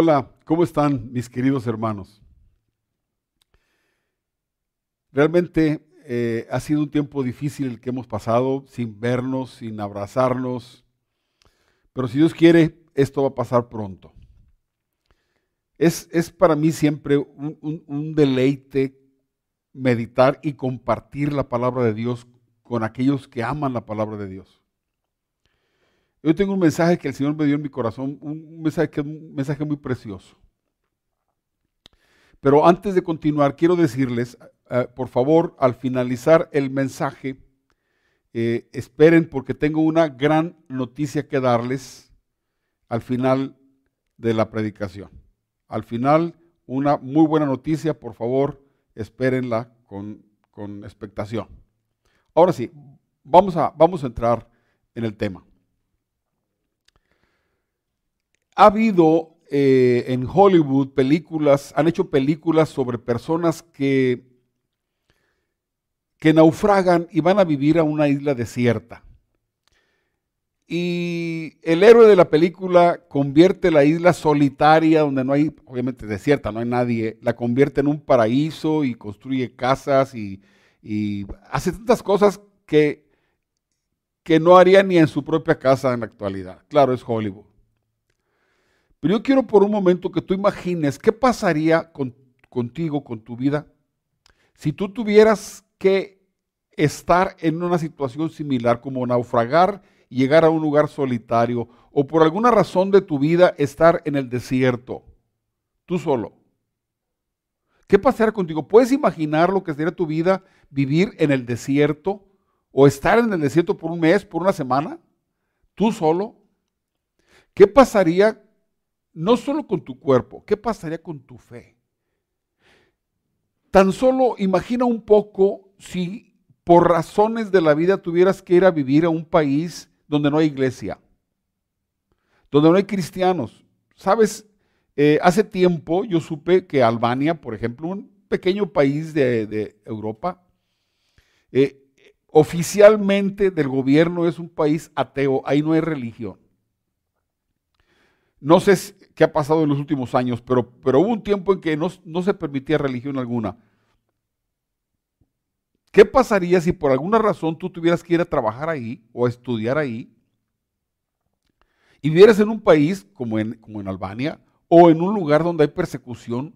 Hola, ¿cómo están mis queridos hermanos? Realmente eh, ha sido un tiempo difícil el que hemos pasado sin vernos, sin abrazarnos, pero si Dios quiere, esto va a pasar pronto. Es, es para mí siempre un, un deleite meditar y compartir la palabra de Dios con aquellos que aman la palabra de Dios. Yo tengo un mensaje que el Señor me dio en mi corazón, un mensaje, que un mensaje muy precioso. Pero antes de continuar, quiero decirles, eh, por favor, al finalizar el mensaje, eh, esperen porque tengo una gran noticia que darles al final de la predicación. Al final, una muy buena noticia, por favor, espérenla con, con expectación. Ahora sí, vamos a, vamos a entrar en el tema. Ha habido eh, en Hollywood películas, han hecho películas sobre personas que, que naufragan y van a vivir a una isla desierta. Y el héroe de la película convierte la isla solitaria, donde no hay, obviamente desierta, no hay nadie, la convierte en un paraíso y construye casas y, y hace tantas cosas que, que no haría ni en su propia casa en la actualidad. Claro, es Hollywood. Pero yo quiero por un momento que tú imagines qué pasaría contigo, con tu vida, si tú tuvieras que estar en una situación similar como naufragar y llegar a un lugar solitario o por alguna razón de tu vida estar en el desierto, tú solo. ¿Qué pasaría contigo? ¿Puedes imaginar lo que sería tu vida vivir en el desierto o estar en el desierto por un mes, por una semana, tú solo? ¿Qué pasaría no solo con tu cuerpo, ¿qué pasaría con tu fe? Tan solo imagina un poco si por razones de la vida tuvieras que ir a vivir a un país donde no hay iglesia, donde no hay cristianos. Sabes, eh, hace tiempo yo supe que Albania, por ejemplo, un pequeño país de, Europa, eh, oficialmente del gobierno es un país ateo, ahí no hay religión. No sé qué ha pasado en los últimos años, pero, pero hubo un tiempo en que no, no se permitía religión alguna. ¿Qué pasaría si por alguna razón tú tuvieras que ir a trabajar ahí o a estudiar ahí y vivieras en un país como en, como en Albania o en un lugar donde hay persecución,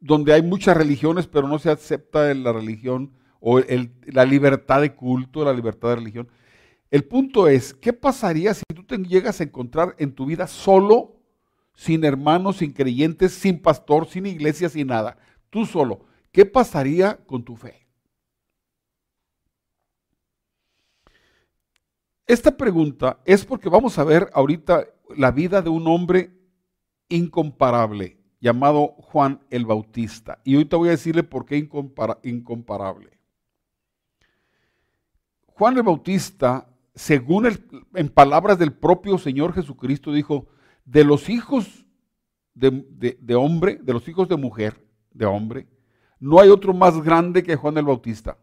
donde hay muchas religiones pero no se acepta la religión o la libertad de culto, la libertad de religión? El punto es, ¿qué pasaría si tú te llegas a encontrar en tu vida solo, sin hermanos, sin creyentes, sin pastor, sin iglesia, sin nada? Tú solo. ¿Qué pasaría con tu fe? Esta pregunta es porque vamos a ver ahorita la vida de un hombre incomparable llamado Juan el Bautista. Y ahorita voy a decirle por qué incomparable. Juan el Bautista según en palabras del propio Señor Jesucristo, dijo, de los hijos de, hombre, de los hijos de mujer, de hombre, no hay otro más grande que Juan el Bautista.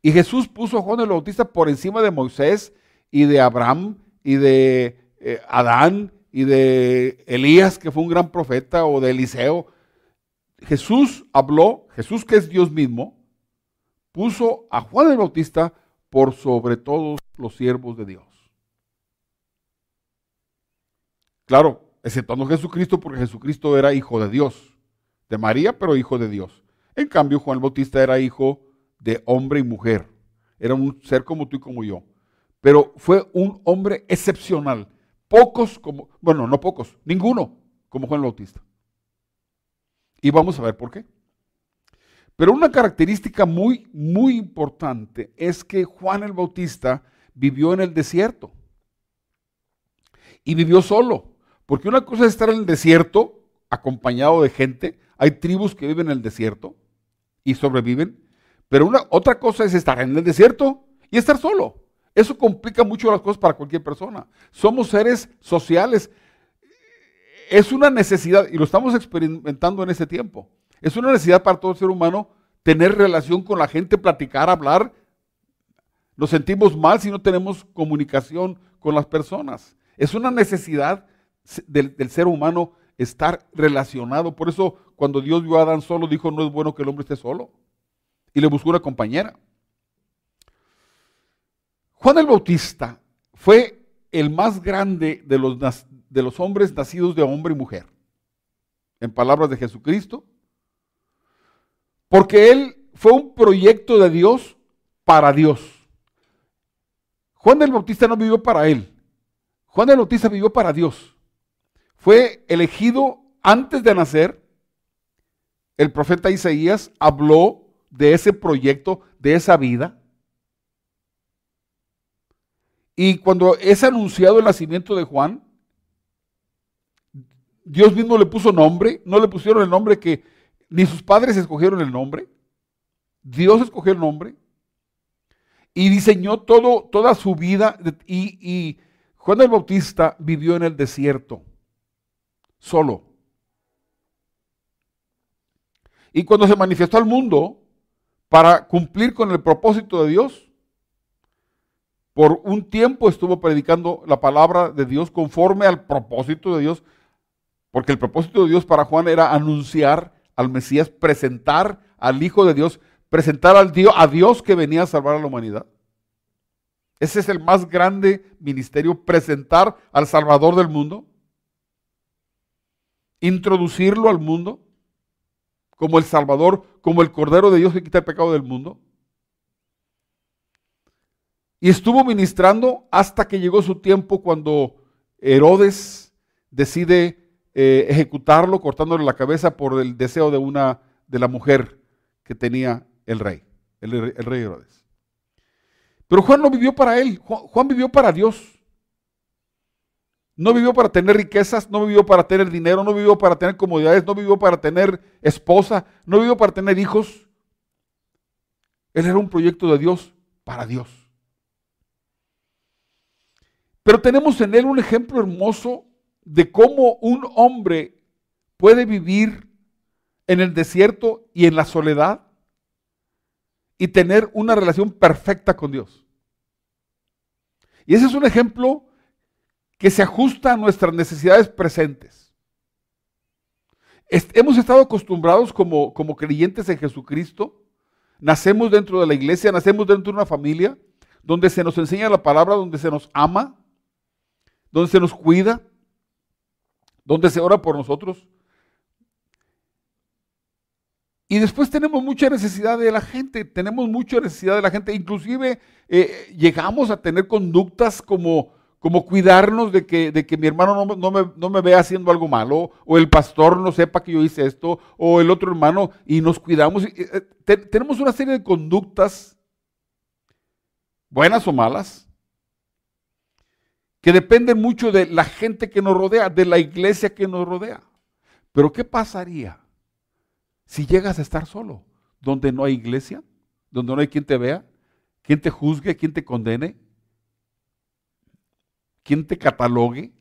Y Jesús puso a Juan el Bautista por encima de Moisés y de Abraham y de eh, Adán y de Elías, que fue un gran profeta, o de Eliseo. Jesús habló, Jesús que es Dios mismo, puso a Juan el Bautista por sobre todos los siervos de Dios. Claro, exceptuando Jesucristo, porque Jesucristo era hijo de Dios, de María, pero hijo de Dios. En cambio, Juan Bautista era hijo de hombre y mujer. Era un ser como tú y como yo. Pero fue un hombre excepcional. Pocos como, bueno, no pocos, ninguno como Juan Bautista. Y vamos a ver por qué. Pero una característica muy, muy importante es que Juan el Bautista vivió en el desierto. Y vivió solo. Porque una cosa es estar en el desierto acompañado de gente. Hay tribus que viven en el desierto y sobreviven. Pero una, otra cosa es estar en el desierto y estar solo. Eso complica mucho las cosas para cualquier persona. Somos seres sociales. Es una necesidad, y lo estamos experimentando en este tiempo. Es una necesidad para todo ser humano tener relación con la gente, platicar, hablar. Nos sentimos mal si no tenemos comunicación con las personas. Es una necesidad del, ser humano estar relacionado. Por eso cuando Dios vio a Adán solo, dijo, no es bueno que el hombre esté solo. Y le buscó una compañera. Juan el Bautista fue el más grande de los hombres nacidos de hombre y mujer, en palabras de Jesucristo, porque él fue un proyecto de Dios para Dios. Juan el Bautista no vivió para él, Juan el Bautista vivió para Dios. Fue elegido antes de nacer. El profeta Isaías habló de ese proyecto, de esa vida. Y cuando es anunciado el nacimiento de Juan, Dios mismo le puso nombre, no le pusieron el nombre que ni sus padres escogieron el nombre. Dios escogió el nombre y diseñó todo, toda su vida. Y, y Juan el Bautista vivió en el desierto, solo. Y cuando se manifestó al mundo para cumplir con el propósito de Dios, por un tiempo estuvo predicando la palabra de Dios conforme al propósito de Dios, porque el propósito de Dios para Juan era anunciar al Mesías, presentar al Hijo de Dios, presentar al Dios, a Dios que venía a salvar a la humanidad. Ese es el más grande ministerio, presentar al Salvador del mundo, introducirlo al mundo como el Salvador, como el Cordero de Dios que quita el pecado del mundo. Y estuvo ministrando hasta que llegó su tiempo cuando Herodes decide eh, ejecutarlo, cortándole la cabeza por el deseo de una de la mujer que tenía el rey, el, rey Herodes. Pero Juan no vivió para él, Juan, Juan vivió para Dios. No vivió para tener riquezas, no vivió para tener dinero, no vivió para tener comodidades, no vivió para tener esposa, no vivió para tener hijos. Él era un proyecto de Dios para Dios. Pero tenemos en él un ejemplo hermoso de cómo un hombre puede vivir en el desierto y en la soledad y tener una relación perfecta con Dios. Y ese es un ejemplo que se ajusta a nuestras necesidades presentes. hemos estado acostumbrados como, como creyentes en Jesucristo, nacemos dentro de la iglesia, nacemos dentro de una familia donde se nos enseña la palabra, donde se nos ama, donde se nos cuida, donde se ora por nosotros. Y después tenemos mucha necesidad de la gente, tenemos mucha necesidad de la gente, inclusive eh, llegamos a tener conductas como, como cuidarnos de que, de que mi hermano no, me, no, me, vea haciendo algo malo, o el pastor no sepa que yo hice esto, o el otro hermano, y nos cuidamos. Eh, tenemos una serie de conductas, buenas o malas, que dependen mucho de la gente que nos rodea, de la iglesia que nos rodea. Pero ¿qué pasaría si llegas a estar solo, donde no hay iglesia, donde no hay quien te vea, quien te juzgue, quien te condene, quien te catalogue?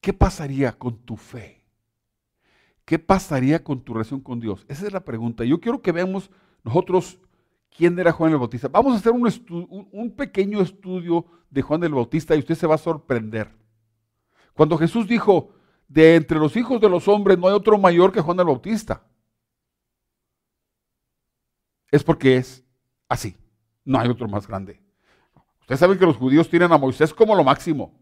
¿Qué pasaría con tu fe? ¿Qué pasaría con tu relación con Dios? Esa es la pregunta. Yo quiero que veamos nosotros quién era Juan el Bautista. Vamos a hacer un, pequeño estudio de Juan el Bautista y usted se va a sorprender. Cuando Jesús dijo, de entre los hijos de los hombres no hay otro mayor que Juan el Bautista. Es porque es así. No hay otro más grande. Ustedes saben que los judíos tienen a Moisés como lo máximo.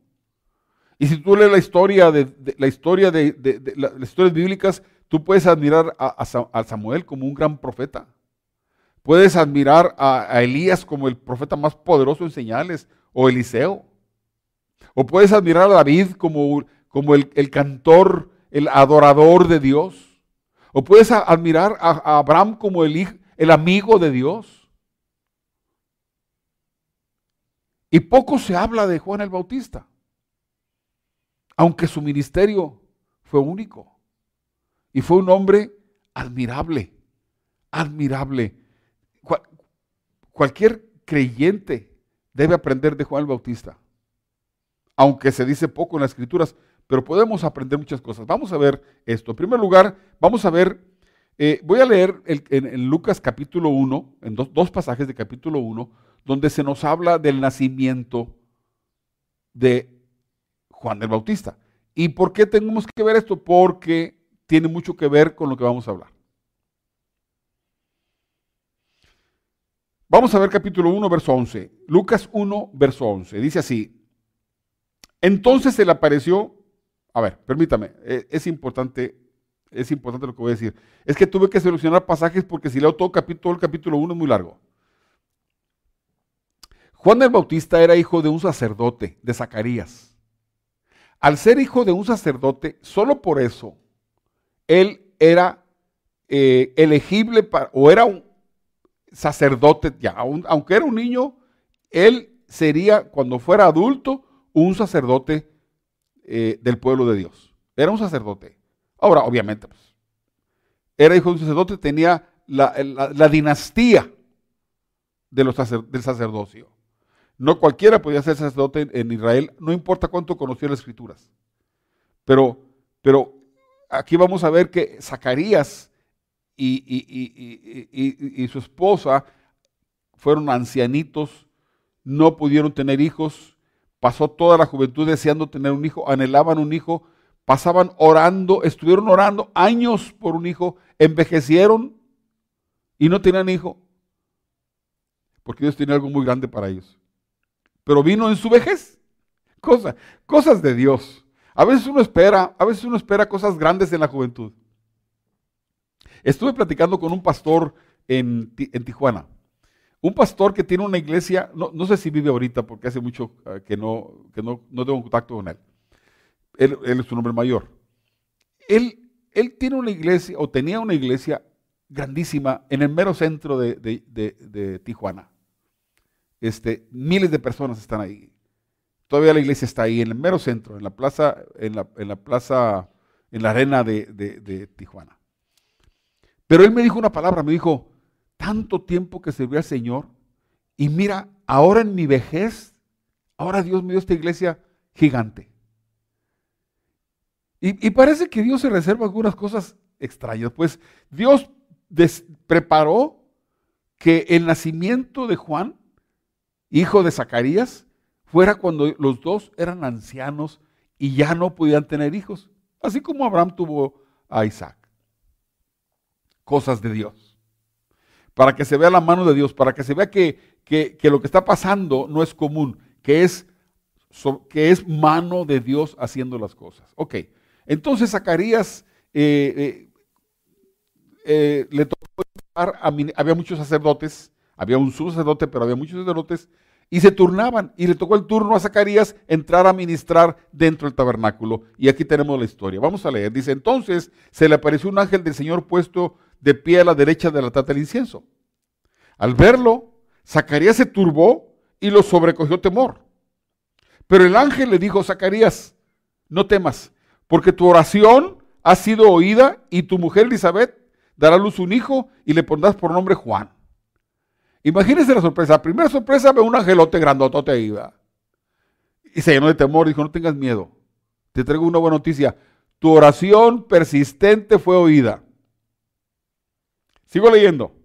Y si tú lees la historia de, la historia de, las historias bíblicas, tú puedes admirar a Samuel como un gran profeta. Puedes admirar a, Elías como el profeta más poderoso en señales, o Eliseo. O puedes admirar a David como, el, cantor, el adorador de Dios. O puedes admirar a, Abraham como el amigo de Dios. Y poco se habla de Juan el Bautista, aunque su ministerio fue único. Y fue un hombre admirable, admirable cualquier creyente debe aprender de Juan el Bautista, aunque se dice poco en las escrituras, pero podemos aprender muchas cosas. Vamos a ver esto. En primer lugar, vamos a ver, eh, voy a leer en, Lucas capítulo 1, en dos, pasajes de capítulo 1, donde se nos habla del nacimiento de Juan el Bautista. ¿Y por qué tenemos que ver esto? Porque tiene mucho que ver con lo que vamos a hablar. Vamos a ver capítulo 1, verso 11. Lucas 1, verso 11. Dice así. Entonces se le apareció, a ver, permítame, e, es importante, es importante lo que voy a decir. Es que tuve que seleccionar pasajes porque si leo todo, capítulo, el capítulo 1 es muy largo. Juan el Bautista era hijo de un sacerdote, de Zacarías. Al ser hijo de un sacerdote, solo por eso, él era eh, elegible para, o era un sacerdote, ya, aunque era un niño, él sería, cuando fuera adulto, un sacerdote eh, del pueblo de Dios. Era un sacerdote. Ahora, obviamente, pues, era hijo de un sacerdote, tenía la, dinastía de los del sacerdocio. No cualquiera podía ser sacerdote en Israel, no importa cuánto conocía las escrituras. Pero, pero aquí vamos a ver que Zacarías y, y, su esposa fueron ancianitos, no pudieron tener hijos, pasó toda la juventud deseando tener un hijo, anhelaban un hijo, pasaban orando, estuvieron orando años por un hijo, envejecieron y no tenían hijo, porque Dios tenía algo muy grande para ellos pero vino en su vejez. cosas de Dios. A veces uno espera, a veces uno espera cosas grandes en la juventud. Estuve platicando con un pastor en, Tijuana. Un pastor que tiene una iglesia, no, sé si vive ahorita porque hace mucho eh, que, no, no, tengo contacto con él. él. es un hombre mayor. Él, él tiene una iglesia, o tenía una iglesia grandísima en el mero centro de Tijuana. Este, miles de personas están ahí. Todavía la iglesia está ahí, en el mero centro, en la plaza, en la, plaza, en la arena de, Tijuana. Pero él me dijo una palabra, me dijo, tanto tiempo que serví al Señor, y mira, ahora en mi vejez, ahora Dios me dio esta iglesia gigante. Y, parece que Dios se reserva algunas cosas extrañas. Pues Dios preparó que el nacimiento de Juan hijo de Zacarías, fuera cuando los dos eran ancianos y ya no podían tener hijos, así como Abraham tuvo a Isaac. Cosas de Dios. Para que se vea la mano de Dios, para que se vea que, que, lo que está pasando no es común, que es, que es mano de Dios haciendo las cosas. Ok, entonces Zacarías eh, eh, eh, le tocó había muchos sacerdotes, había un sacerdote, pero había muchos sacerdotes y se turnaban. Y le tocó el turno a Zacarías entrar a ministrar dentro del tabernáculo. Y aquí tenemos la historia. Vamos a leer. Dice, entonces se le apareció un ángel del Señor puesto de pie a la derecha de la tata del incienso. Al verlo, Zacarías se turbó y lo sobrecogió temor. Pero el ángel le dijo, Zacarías, no temas, porque tu oración ha sido oída y tu mujer Elizabeth dará a luz un hijo y le pondrás por nombre Juan. Imagínense la sorpresa. La primera sorpresa ve un angelote grandotote ahí. Y se llenó de temor. Dijo, no tengas miedo. Te traigo una buena noticia. Tu oración persistente fue oída. Sigo leyendo.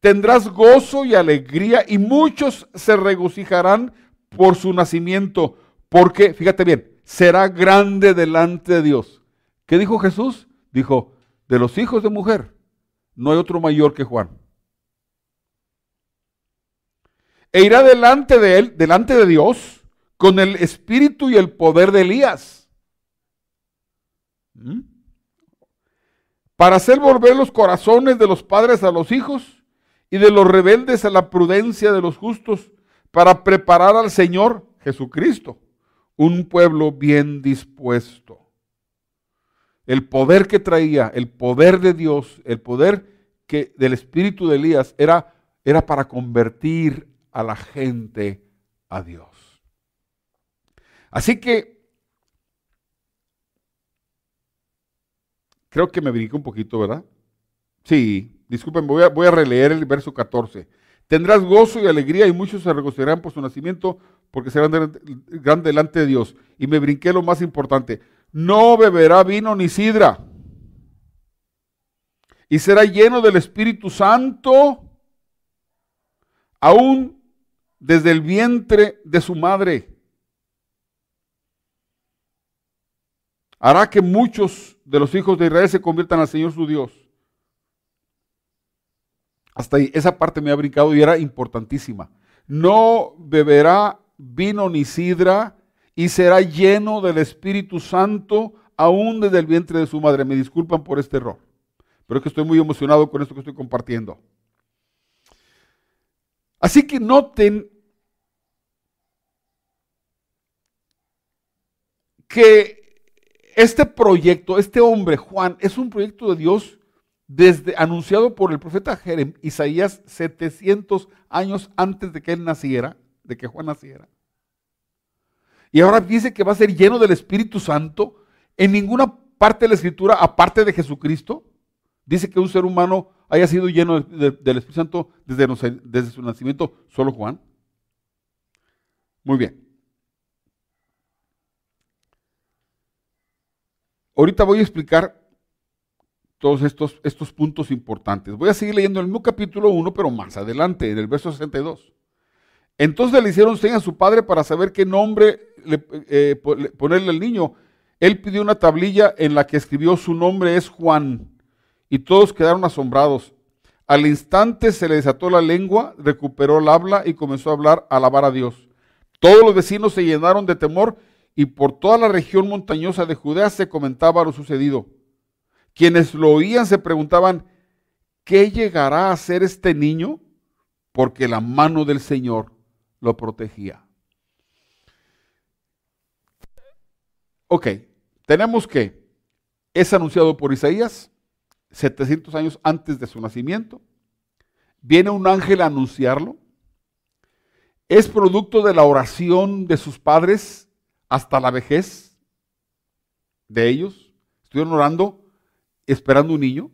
Tendrás gozo y alegría y muchos se regocijarán por su nacimiento. Porque, fíjate bien, será grande delante de Dios. ¿Qué dijo Jesús? Dijo, de los hijos de mujer, no hay otro mayor que Juan. e irá delante de él, delante de Dios, con el espíritu y el poder de Elías. ¿Mm? Para hacer volver los corazones de los padres a los hijos y de los rebeldes a la prudencia de los justos, para preparar al Señor Jesucristo un pueblo bien dispuesto. El poder que traía, el poder de Dios, el poder que del espíritu de Elías era, era para convertir a la gente a Dios. Así que creo que me brinqué un poquito, ¿verdad? Sí, disculpen, voy a, releer el verso 14. Tendrás gozo y alegría y muchos se regocijarán por su nacimiento porque serán grandes delante de Dios. Y me brinqué lo más importante. No beberá vino ni sidra. Y será lleno del Espíritu Santo aún desde el vientre de su madre. Hará que muchos de los hijos de Israel se conviertan al Señor su Dios. Hasta ahí, esa parte me ha brincado y era importantísima. No beberá vino ni sidra y será lleno del Espíritu Santo aún desde el vientre de su madre. Me disculpan por este error, pero es que estoy muy emocionado con esto que estoy compartiendo. Así que noten que este proyecto, este hombre, Juan, es un proyecto de Dios desde anunciado por el profeta Jerem, Isaías 700 años antes de que él naciera, de que Juan naciera. Y ahora dice que va a ser lleno del Espíritu Santo. En ninguna parte de la Escritura, aparte de Jesucristo, dice que un ser humano haya sido lleno del Espíritu Santo desde, desde su nacimiento, solo Juan. Muy bien. Ahorita voy a explicar todos estos, estos puntos importantes. Voy a seguir leyendo el capítulo 1, pero más adelante, en el verso 62. Entonces le hicieron señas a su padre para saber qué nombre eh, ponerle al niño. Él pidió una tablilla en la que escribió su nombre es Juan. Y todos quedaron asombrados. Al instante se le desató la lengua, recuperó el habla y comenzó a hablar, alabar a Dios. Todos los vecinos se llenaron de temor y por toda la región montañosa de Judea se comentaba lo sucedido. Quienes lo oían se preguntaban, ¿qué llegará a ser este niño? Porque la mano del Señor lo protegía. Ok, tenemos que es anunciado por Isaías 700 años antes de su nacimiento. Viene un ángel a anunciarlo. Es producto de la oración de sus padres hasta la vejez de ellos. Estuvieron orando, esperando un niño.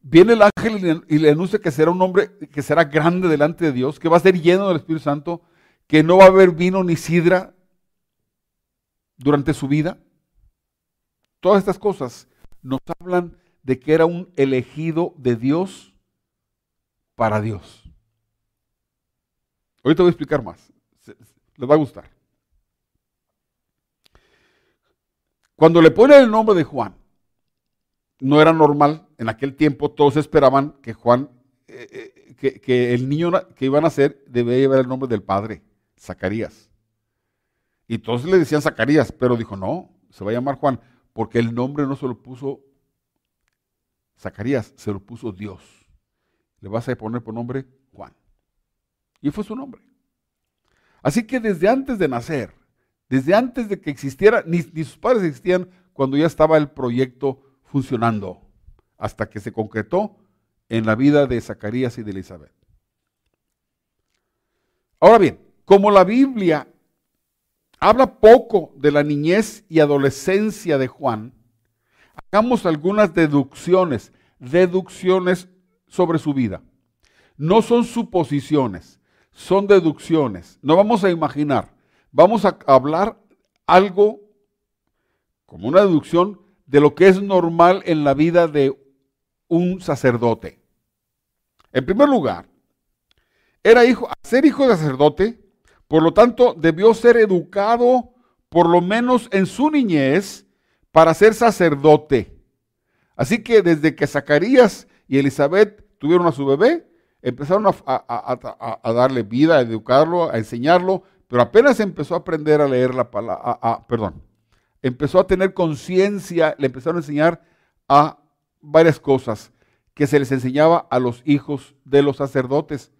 Viene el ángel y le, anuncia que será un hombre que será grande delante de Dios, que va a ser lleno del Espíritu Santo, que no va a haber vino ni sidra durante su vida. Todas estas cosas nos hablan de que era un elegido de Dios para Dios. Ahorita voy a explicar más. Les va a gustar. Cuando le ponen el nombre de Juan, no era normal. En aquel tiempo todos esperaban que Juan, eh, eh, que, el niño que iban a nacer debía llevar el nombre del padre, Zacarías. Y todos le decían Zacarías, pero dijo, no, se va a llamar Juan, porque el nombre no se lo puso Zacarías, se lo puso Dios. Le vas a poner por nombre Juan. Y fue su nombre. Así que desde antes de nacer, desde antes de que existiera, ni, sus padres existían cuando ya estaba el proyecto funcionando hasta que se concretó en la vida de Zacarías y de Elizabeth. Ahora bien, como la Biblia habla poco de la niñez y adolescencia de Juan, hagamos algunas deducciones, deducciones sobre su vida. No son suposiciones, son deducciones. No vamos a imaginar, vamos a hablar algo como una deducción de lo que es normal en la vida de un sacerdote. En primer lugar, era hijo, ser hijo de sacerdote, por lo tanto, debió ser educado por lo menos en su niñez para ser sacerdote. Así que desde que Zacarías y Elizabeth tuvieron a su bebé, empezaron a, darle vida, a educarlo, a enseñarlo, pero apenas empezó a aprender a leer la palabra, perdón, empezó a tener conciencia, le empezaron a enseñar a varias cosas que se les enseñaba a los hijos de los sacerdotes.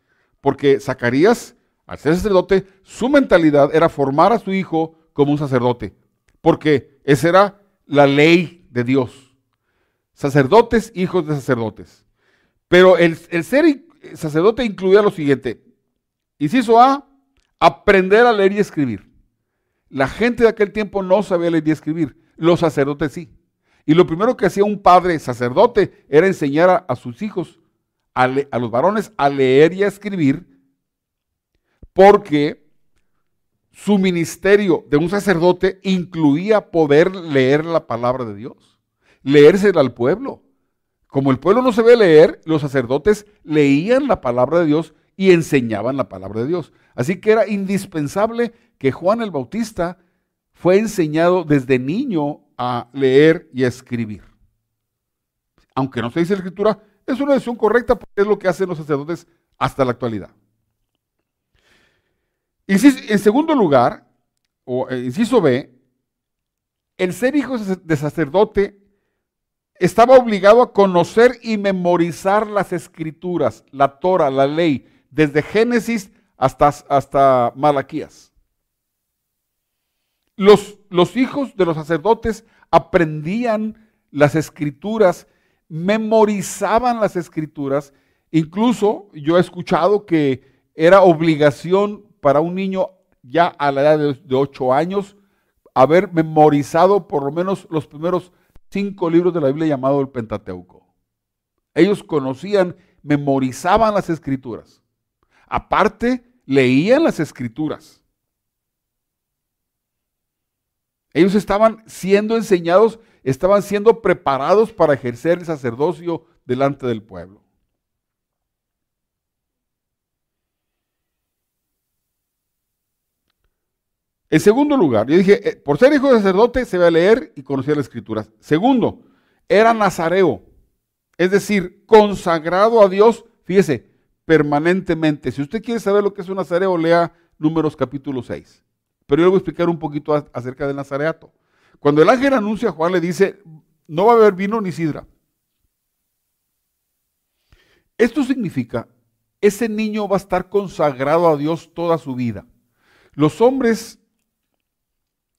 Porque Zacarías, al ser sacerdote, su mentalidad era formar a su hijo como un sacerdote. Porque esa era la ley de Dios. Sacerdotes, hijos de sacerdotes. Pero el, el ser sacerdote incluía lo siguiente. Inciso A, aprender a leer y escribir. La gente de aquel tiempo no sabía leer y escribir, los sacerdotes sí. Y lo primero que hacía un padre sacerdote era enseñar a, sus hijos, a, a los varones, a leer y a escribir, porque su ministerio de un sacerdote incluía poder leer la palabra de Dios, leérsela al pueblo. Como el pueblo no sabía leer, los sacerdotes leían la palabra de Dios y enseñaban la palabra de Dios. Así que era indispensable que Juan el Bautista fue enseñado desde niño a leer y a escribir. Aunque no se dice la escritura, es una decisión correcta porque es lo que hacen los sacerdotes hasta la actualidad. En segundo lugar, o eh, inciso B, el ser hijo de sacerdote estaba obligado a conocer y memorizar las escrituras, la Torah, la ley, desde Génesis hasta, hasta Malaquías. Los, los hijos de los sacerdotes aprendían las escrituras, memorizaban las escrituras. Incluso yo he escuchado que era obligación para un niño ya a la edad de, ocho años haber memorizado por lo menos los primeros cinco libros de la Biblia llamado el Pentateuco. Ellos conocían, memorizaban las escrituras. Aparte, leían las escrituras. Ellos estaban siendo enseñados, estaban siendo preparados para ejercer el sacerdocio delante del pueblo. En segundo lugar, yo dije, eh, por ser hijo de sacerdote se va a leer y conocer las escrituras. Segundo, era nazareo, es decir, consagrado a Dios, fíjese, permanentemente. Si usted quiere saber lo que es un nazareo, lea Números capítulo 6. Pero yo le voy a explicar un poquito acerca del nazareato. Cuando el ángel anuncia a Juan, le dice, no va a haber vino ni sidra. Esto significa, ese niño va a estar consagrado a Dios toda su vida. Los hombres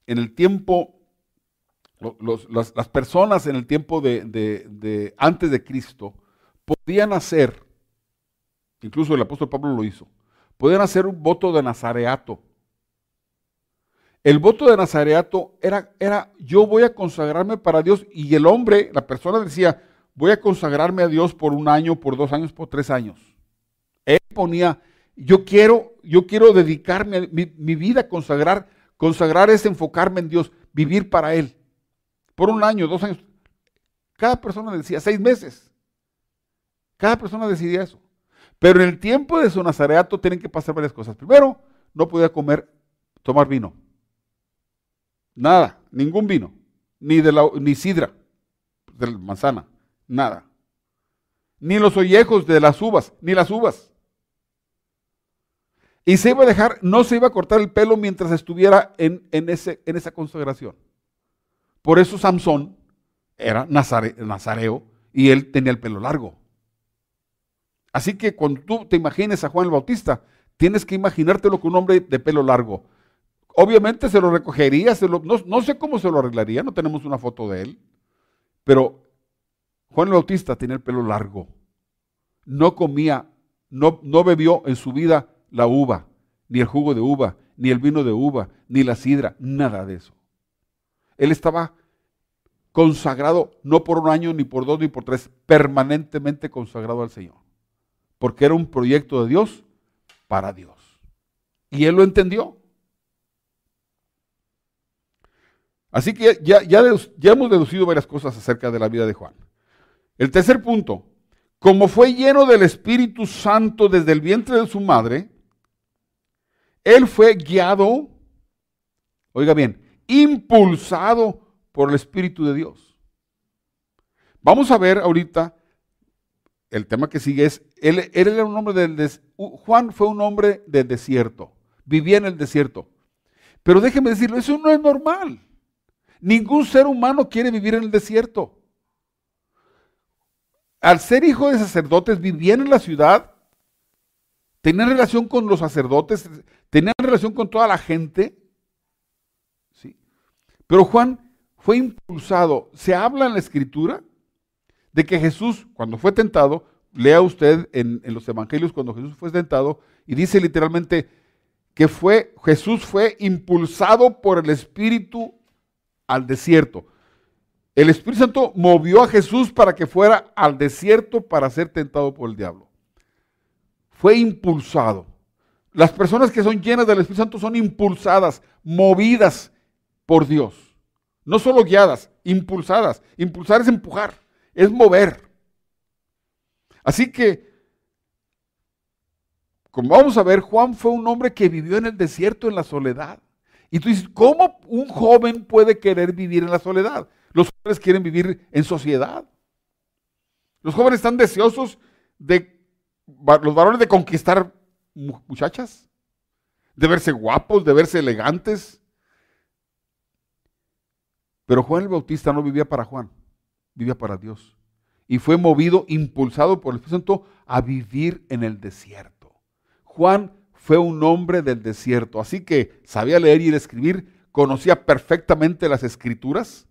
en el tiempo, las, personas en el tiempo de, antes de Cristo podían hacer, incluso el apóstol Pablo lo hizo, podían hacer un voto de nazareato. El voto de nazareato era, era, yo voy a consagrarme para Dios y el hombre, la persona decía, voy a consagrarme a Dios por un año, por dos años, por tres años. Él ponía, yo quiero, yo quiero dedicarme mi, mi vida a consagrar Consagrar es enfocarme en Dios, vivir para Él. Por un año, dos años. Cada persona decía, seis meses. Cada persona decidía eso. Pero en el tiempo de su nazareato tienen que pasar varias cosas. Primero, no podía comer, tomar vino. Nada, ningún vino. Ni, de la, ni sidra, de la manzana, nada. Ni los ollejos de las uvas, ni las uvas. Y se iba a dejar, no se iba a cortar el pelo mientras estuviera en, ese, en esa consagración. Por eso Samson era nazareo y él tenía el pelo largo. Así que cuando tú te imagines a Juan el Bautista, tienes que imaginártelo con un hombre de pelo largo. Obviamente se lo recogería, no, sé cómo se lo arreglaría, no tenemos una foto de él, pero Juan el Bautista tenía el pelo largo. No comía, no, no bebió en su vida la uva, ni el jugo de uva, ni el vino de uva, ni la sidra, nada de eso. Él estaba consagrado no por un año, ni por dos, ni por tres, permanentemente consagrado al Señor. Porque era un proyecto de Dios para Dios. Y él lo entendió. Así que ya, ya, hemos deducido varias cosas acerca de la vida de Juan. El tercer punto, como fue lleno del Espíritu Santo desde el vientre de su madre, él fue guiado, oiga bien, impulsado por el Espíritu de Dios. Vamos a ver ahorita, el tema que sigue es, él, era un hombre del Juan fue un hombre del desierto, vivía en el desierto. Pero déjeme decirlo, eso no es normal. Ningún ser humano quiere vivir en el desierto. Al ser hijo de sacerdotes, vivía en la ciudad, tenía relación con los sacerdotes, Tenía relación con toda la gente. ¿sí? Pero Juan fue impulsado. Se habla en la escritura de que Jesús, cuando fue tentado, lea usted en, los evangelios cuando Jesús fue tentado, y dice literalmente que fue, Jesús fue impulsado por el Espíritu al desierto. El Espíritu Santo movió a Jesús para que fuera al desierto para ser tentado por el diablo. Fue impulsado. Las personas que son llenas del Espíritu Santo son impulsadas, movidas por Dios. No solo guiadas, impulsadas. Impulsar es empujar, es mover. Así que, como vamos a ver, Juan fue un hombre que vivió en el desierto, en la soledad. Y tú dices, ¿cómo un joven puede querer vivir en la soledad? Los jóvenes quieren vivir en sociedad. Los jóvenes están deseosos de, los varones de conquistar muchachas, de verse guapos, de verse elegantes. Pero Juan el Bautista no vivía para Juan, vivía para Dios. Y fue movido, impulsado por el Espíritu Santo a vivir en el desierto. Juan fue un hombre del desierto, así que sabía leer y escribir, conocía perfectamente las escrituras.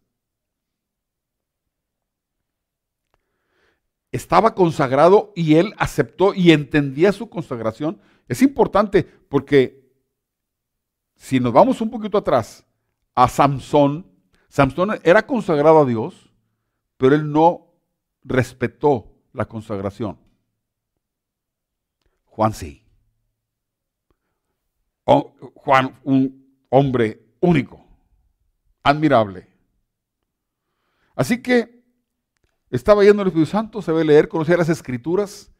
Estaba consagrado y él aceptó y entendía su consagración. Es importante porque si nos vamos un poquito atrás a Samson, Samson era consagrado a Dios, pero él no respetó la consagración. Juan sí. Juan, un hombre único, admirable. Así que estaba yendo el Espíritu Santo, se ve leer, conocía las escrituras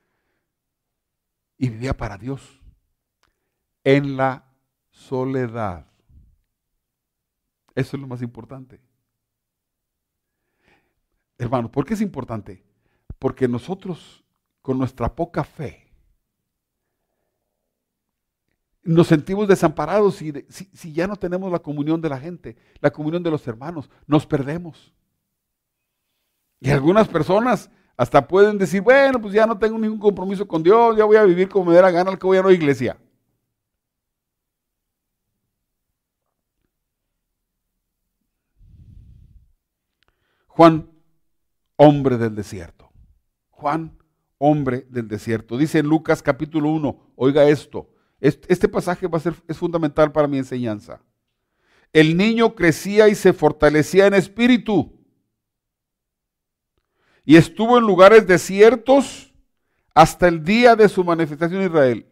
y vivía para Dios en la soledad. Eso es lo más importante. Hermano, ¿por qué es importante? Porque nosotros, con nuestra poca fe, nos sentimos desamparados si, si, ya no tenemos la comunión de la gente, la comunión de los hermanos, nos perdemos. Y algunas personas hasta pueden decir, bueno, pues ya no tengo ningún compromiso con Dios, ya voy a vivir como me dé la gana, al que voy a la iglesia. Juan, hombre del desierto. Juan, hombre del desierto. Dice en Lucas capítulo 1, oiga esto, este pasaje va a ser, es fundamental para mi enseñanza. El niño crecía y se fortalecía en espíritu. Y estuvo en lugares desiertos hasta el día de su manifestación en Israel.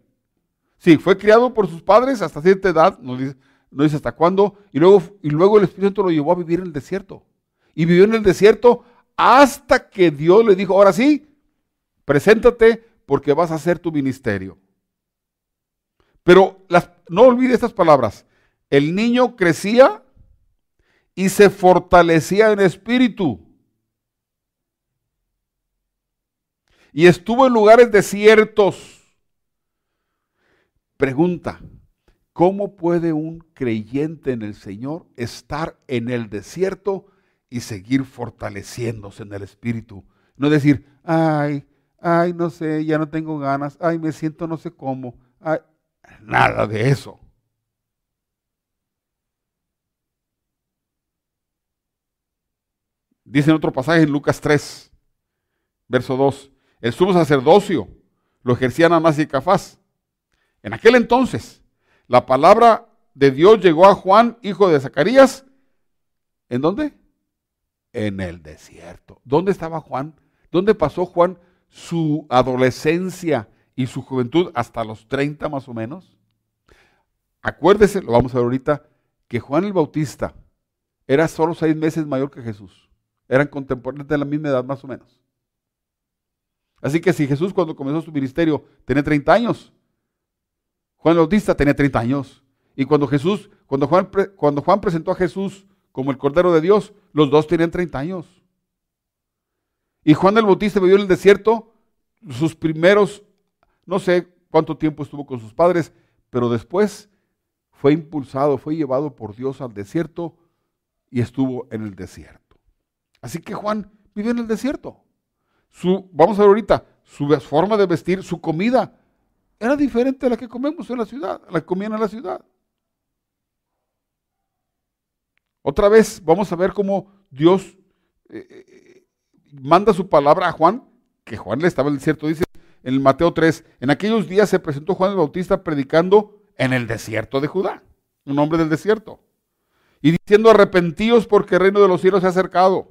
Sí, fue criado por sus padres hasta cierta edad, no dice, hasta cuándo, y luego, y luego el Espíritu lo llevó a vivir en el desierto. Y vivió en el desierto hasta que Dios le dijo, ahora sí, preséntate porque vas a hacer tu ministerio. Pero no olvide estas palabras. El niño crecía y se fortalecía en espíritu. Y estuvo en lugares desiertos. Pregunta, ¿cómo puede un creyente en el Señor estar en el desierto y seguir fortaleciéndose en el espíritu? No decir, ay, ay, no sé, ya no tengo ganas, ay, me siento no sé cómo. Ay, Nada de eso. Dice en otro pasaje en Lucas 3, verso 2, el sumo sacerdocio lo ejercía Anás y Cafás. En aquel entonces, la palabra de Dios llegó a Juan, hijo de Zacarías. ¿En dónde? En el desierto. ¿Dónde estaba Juan? ¿Dónde pasó Juan su adolescencia y su juventud hasta los 30 más o menos. Acuérdese, lo vamos a ver ahorita, que Juan el Bautista era solo seis meses mayor que Jesús. Eran contemporáneos de la misma edad más o menos. Así que si Jesús cuando comenzó su ministerio tenía 30 años, Juan el Bautista tenía 30 años. Y cuando Jesús, cuando Juan, cuando Juan presentó a Jesús como el Cordero de Dios, los dos tenían 30 años. Y Juan el Bautista vivió en el desierto sus primeros no sé cuánto tiempo estuvo con sus padres, pero después fue impulsado, fue llevado por Dios al desierto y estuvo en el desierto. Así que Juan vivió en el desierto. Su, vamos a ver ahorita, su forma de vestir, su comida, era diferente a la que comemos en la ciudad, a la que comían en la ciudad. Otra vez vamos a ver cómo Dios eh, eh, manda su palabra a Juan, que Juan le estaba en el desierto, dice, en el Mateo 3, en aquellos días se presentó Juan el Bautista predicando en el desierto de Judá, un hombre del desierto, y diciendo arrepentíos porque el reino de los cielos se ha acercado.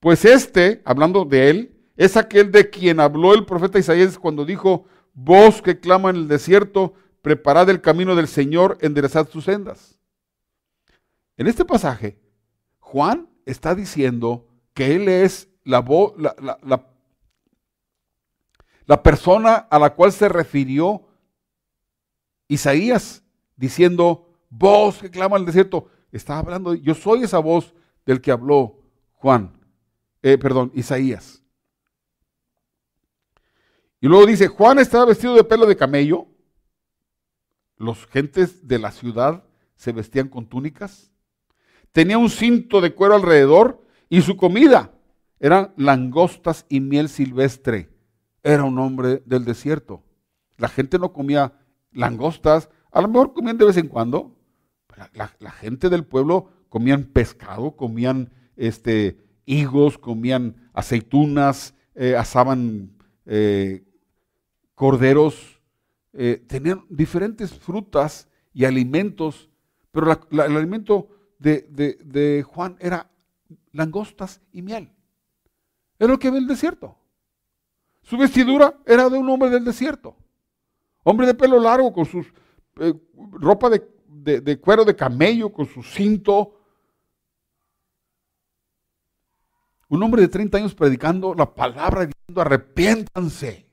Pues este, hablando de él, es aquel de quien habló el profeta Isaías cuando dijo, voz que clama en el desierto, preparad el camino del Señor, enderezad sus sendas. En este pasaje, Juan está diciendo que él es la, la, la persona a la cual se refirió Isaías, diciendo, voz que clama el desierto. Estaba hablando, yo soy esa voz del que habló Juan, eh, perdón, Isaías. Y luego dice, Juan estaba vestido de pelo de camello. Los gentes de la ciudad se vestían con túnicas. Tenía un cinto de cuero alrededor y su comida eran langostas y miel silvestre. Era un hombre del desierto. La gente no comía langostas, a lo mejor comían de vez en cuando. La, gente del pueblo comían pescado, comían este, higos, comían aceitunas, eh, asaban eh, corderos, eh, tenían diferentes frutas y alimentos, pero el alimento de, Juan era langostas y miel. Era lo que en el desierto. Su vestidura era de un hombre del desierto. Hombre de pelo largo, con su eh, ropa de, de, cuero de camello, con su cinto. Un hombre de 30 años predicando la palabra diciendo arrepiéntanse.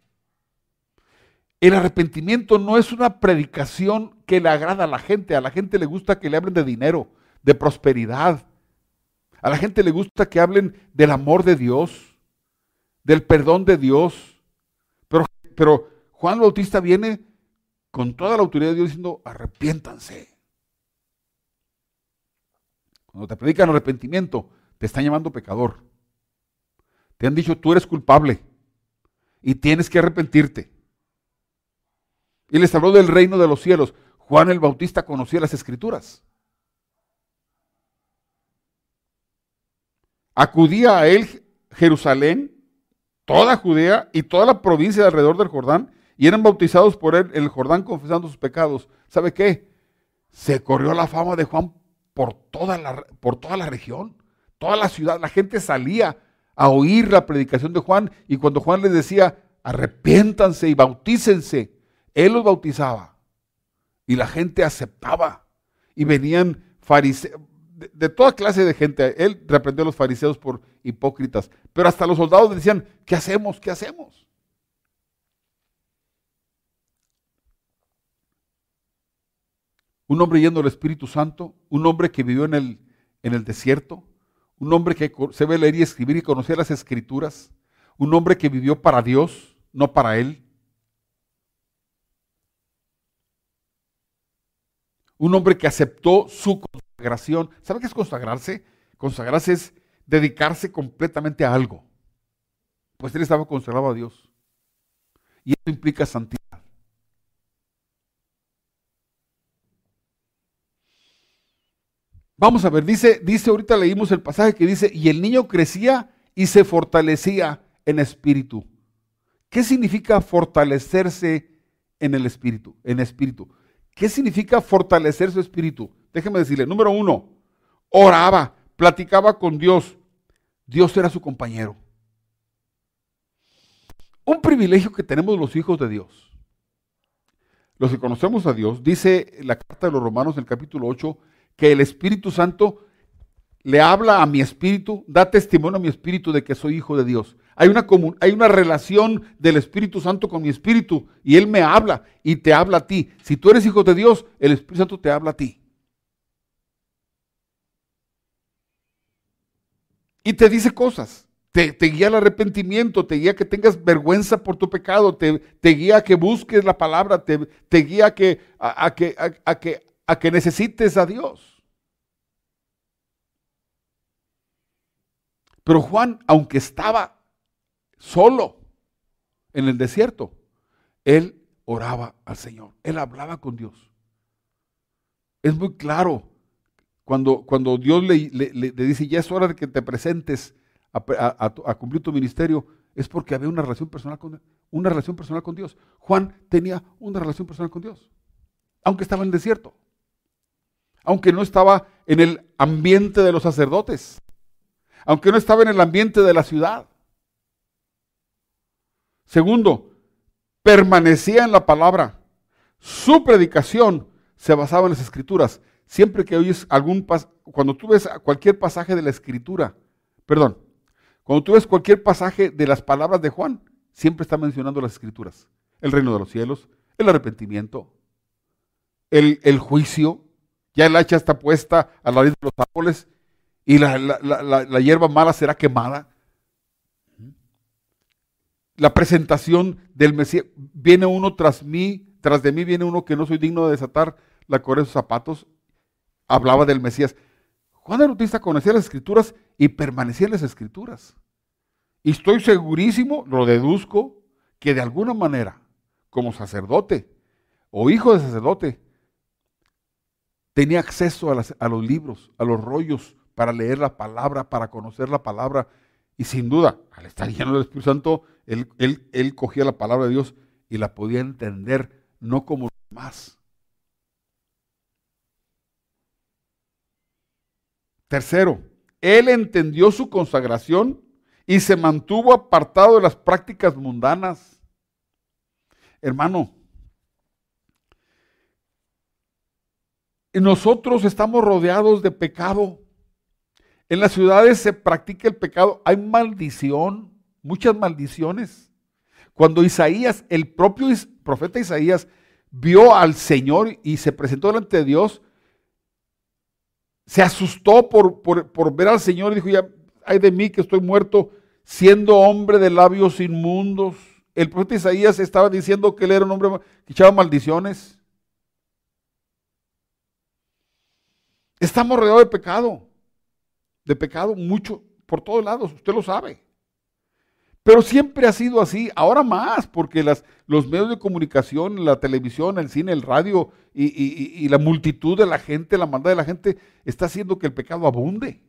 El arrepentimiento no es una predicación que le agrada a la gente. A la gente le gusta que le hablen de dinero, de prosperidad. A la gente le gusta que hablen del amor de Dios, del perdón de Dios. Pero, pero Juan Bautista viene con toda la autoridad de Dios diciendo, arrepiéntanse. Cuando te predican arrepentimiento, te están llamando pecador. Te han dicho, tú eres culpable y tienes que arrepentirte. Y les habló del reino de los cielos. Juan el Bautista conocía las escrituras. Acudía a él Jerusalén, toda Judea y toda la provincia de alrededor del Jordán, y eran bautizados por él en el Jordán confesando sus pecados. ¿Sabe qué? Se corrió la fama de Juan por toda la, por toda la región, toda la ciudad. La gente salía a oír la predicación de Juan y cuando Juan les decía, arrepiéntanse y bautícense, él los bautizaba y la gente aceptaba. Y venían fariseos, de, toda clase de gente. Él reprendió a los fariseos por hipócritas. Pero hasta los soldados decían, ¿qué hacemos? ¿Qué hacemos? Un hombre lleno del Espíritu Santo, un hombre que vivió en el, en el desierto, un hombre que se ve leer y escribir y conocer las escrituras, un hombre que vivió para Dios, no para él. un hombre que aceptó su consagración. ¿Sabe qué es consagrarse? Consagrarse es dedicarse completamente a algo. Pues él estaba consagrado a Dios. Y eso implica santidad. Vamos a ver, dice, dice, ahorita leímos el pasaje que dice, y el niño crecía y se fortalecía en espíritu. ¿Qué significa fortalecerse en el espíritu? En espíritu. ¿Qué significa fortalecer su espíritu? Déjeme decirle, número uno, oraba, platicaba con Dios. Dios era su compañero. Un privilegio que tenemos los hijos de Dios. Los que conocemos a Dios, dice la carta de los Romanos en el capítulo 8, que el Espíritu Santo le habla a mi espíritu, da testimonio a mi espíritu de que soy hijo de Dios. Hay una, hay una relación del Espíritu Santo con mi espíritu y Él me habla y te habla a ti. Si tú eres hijo de Dios, el Espíritu Santo te habla a ti. Y te dice cosas. Te, guía al arrepentimiento, te guía a que tengas vergüenza por tu pecado, te, guía a que busques la palabra, te, guía que, a, que, a, que, a que necesites a Dios. Pero Juan, aunque estaba solo en el desierto, él oraba al Señor, él hablaba con Dios. Es muy claro cuando, cuando Dios le, dice, ya es hora de que te presentes a, cumplir tu ministerio, es porque había una relación personal con una relación personal con Dios. Juan tenía una relación personal con Dios, aunque estaba en el desierto, aunque no estaba en el ambiente de los sacerdotes, aunque no estaba en el ambiente de la ciudad. Segundo, permanecía en la palabra. Su predicación se basaba en las escrituras. Siempre que oyes algún cuando tú ves cualquier pasaje de la escritura, perdón, cuando tú ves cualquier pasaje de las palabras de Juan, siempre está mencionando las escrituras. El reino de los cielos, el arrepentimiento, el, el juicio, Ya el hacha está puesta a la raíz de los árboles y la, la hierba mala será quemada. La presentación del Mesías, viene uno tras mí, tras de mí viene uno que no soy digno de desatar la correa de sus zapatos. Hablaba del Mesías. Juan el Bautista conocía las escrituras y permanecía en las escrituras. Y estoy segurísimo, lo deduzco, que de alguna manera, como sacerdote o hijo de sacerdote, tenía acceso a, los libros, a los rollos, para leer la palabra, para conocer la palabra. Y sin duda, al estar lleno del Espíritu Santo, él, él cogía la palabra de Dios y la podía entender, no como los demás. Tercero, él entendió su consagración y se mantuvo apartado de las prácticas mundanas. Hermano, nosotros estamos rodeados de pecado. En las ciudades se practica el pecado. Hay maldición, muchas maldiciones. Cuando Isaías, el propio profeta Isaías, vio al Señor y se presentó delante de Dios, se asustó por, por, ver al Señor y dijo, ya, hay de mí que estoy muerto, siendo hombre de labios inmundos. El profeta Isaías estaba diciendo que él era un hombre que echaba maldiciones. Estamos rodeados de pecado, de pecado mucho, por todos lados, usted lo sabe. Pero siempre ha sido así, ahora más, porque los medios de comunicación, la televisión, el cine, el radio y, la multitud de la gente, la maldad de la gente, está haciendo que el pecado abunde.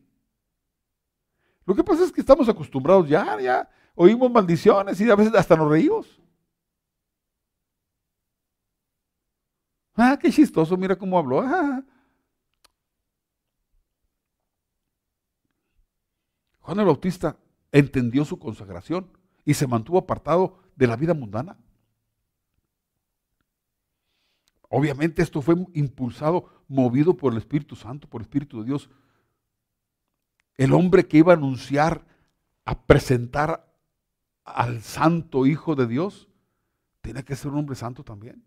Lo que pasa es que estamos acostumbrados ya, ya oímos maldiciones y a veces hasta nos reímos. Ah, qué chistoso, mira cómo habló. Ah. Juan el Bautista entendió su consagración y se mantuvo apartado de la vida mundana. Obviamente esto fue impulsado, movido por el Espíritu Santo, por el Espíritu de Dios. El hombre que iba a anunciar, a presentar al santo Hijo de Dios, tenía que ser un hombre santo también.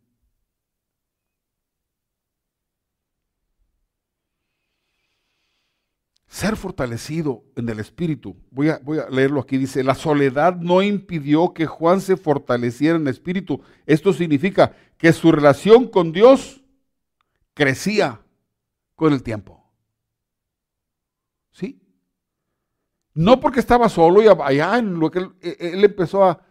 Ser fortalecido en el Espíritu. Voy a, leerlo aquí. Dice, la soledad no impidió que Juan se fortaleciera en el Espíritu. Esto significa que su relación con Dios crecía con el tiempo. ¿Sí? No porque estaba solo y allá lo que él, e, empezó a,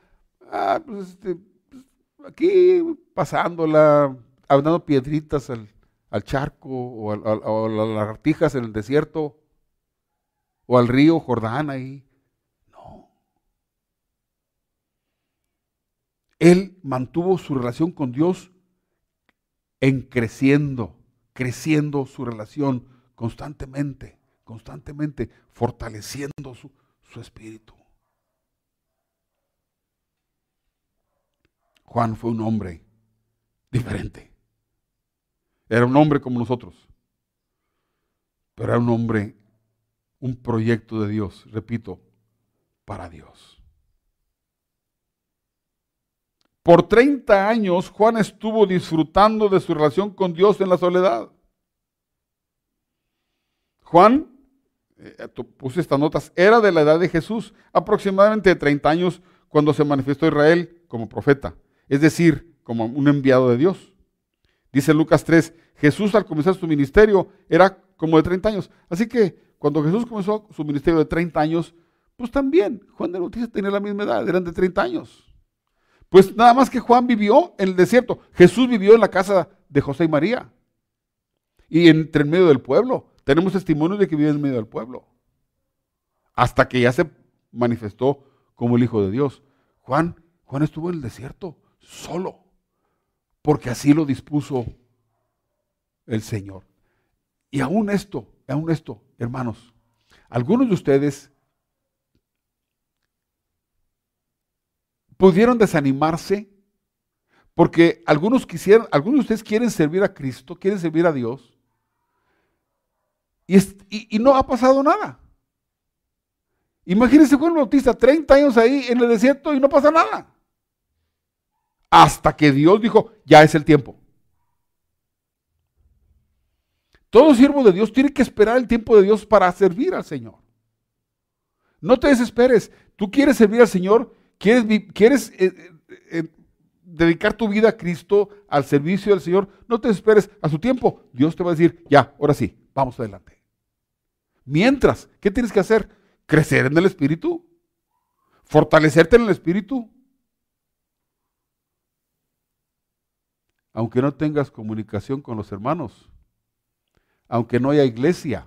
ah, pues este, pues, aquí pasándola, dando piedritas al, charco o a, las lagartijas en el desierto o al río Jordán ahí. No. Él mantuvo su relación con Dios en creciendo, creciendo su relación constantemente, constantemente, fortaleciendo su, su espíritu. Juan fue un hombre diferente. Era un hombre como nosotros, pero era un hombre un proyecto de Dios, repito, para Dios. Por 30 años Juan estuvo disfrutando de su relación con Dios en la soledad. Juan, eh, puse estas notas, era de la edad de Jesús, aproximadamente de 30 años cuando se manifestó Israel como profeta, es decir, como un enviado de Dios. Dice Lucas 3, Jesús al comenzar su ministerio era como de 30 años. Así que cuando Jesús comenzó su ministerio de 30 años, pues también Juan de Bautista tenía la misma edad, eran de 30 años. Pues nada más que Juan vivió en el desierto. Jesús vivió en la casa de José y María. Y entre en medio del pueblo. Tenemos testimonios de que vive en medio del pueblo. Hasta que ya se manifestó como el Hijo de Dios. Juan, Juan estuvo en el desierto, solo. Porque así lo dispuso el Señor. Y aún esto, aún esto, hermanos, algunos de ustedes pudieron desanimarse porque algunos quisieron, algunos de ustedes quieren servir a Cristo, quieren servir a Dios, y, y no ha pasado nada. Imagínense Juan Bautista, 30 años ahí en el desierto y no pasa nada. Hasta que Dios dijo, ya es el tiempo. Todo siervo de Dios tiene que esperar el tiempo de Dios para servir al Señor. No te desesperes. Tú quieres servir al Señor, quieres, eh, eh, eh, dedicar tu vida a Cristo, al servicio del Señor. No te desesperes. A su tiempo, Dios te va a decir, ya, ahora sí, vamos adelante. Mientras, ¿qué tienes que hacer? Crecer en el Espíritu. Fortalecerte en el Espíritu. Aunque no tengas comunicación con los hermanos. Aunque no haya iglesia.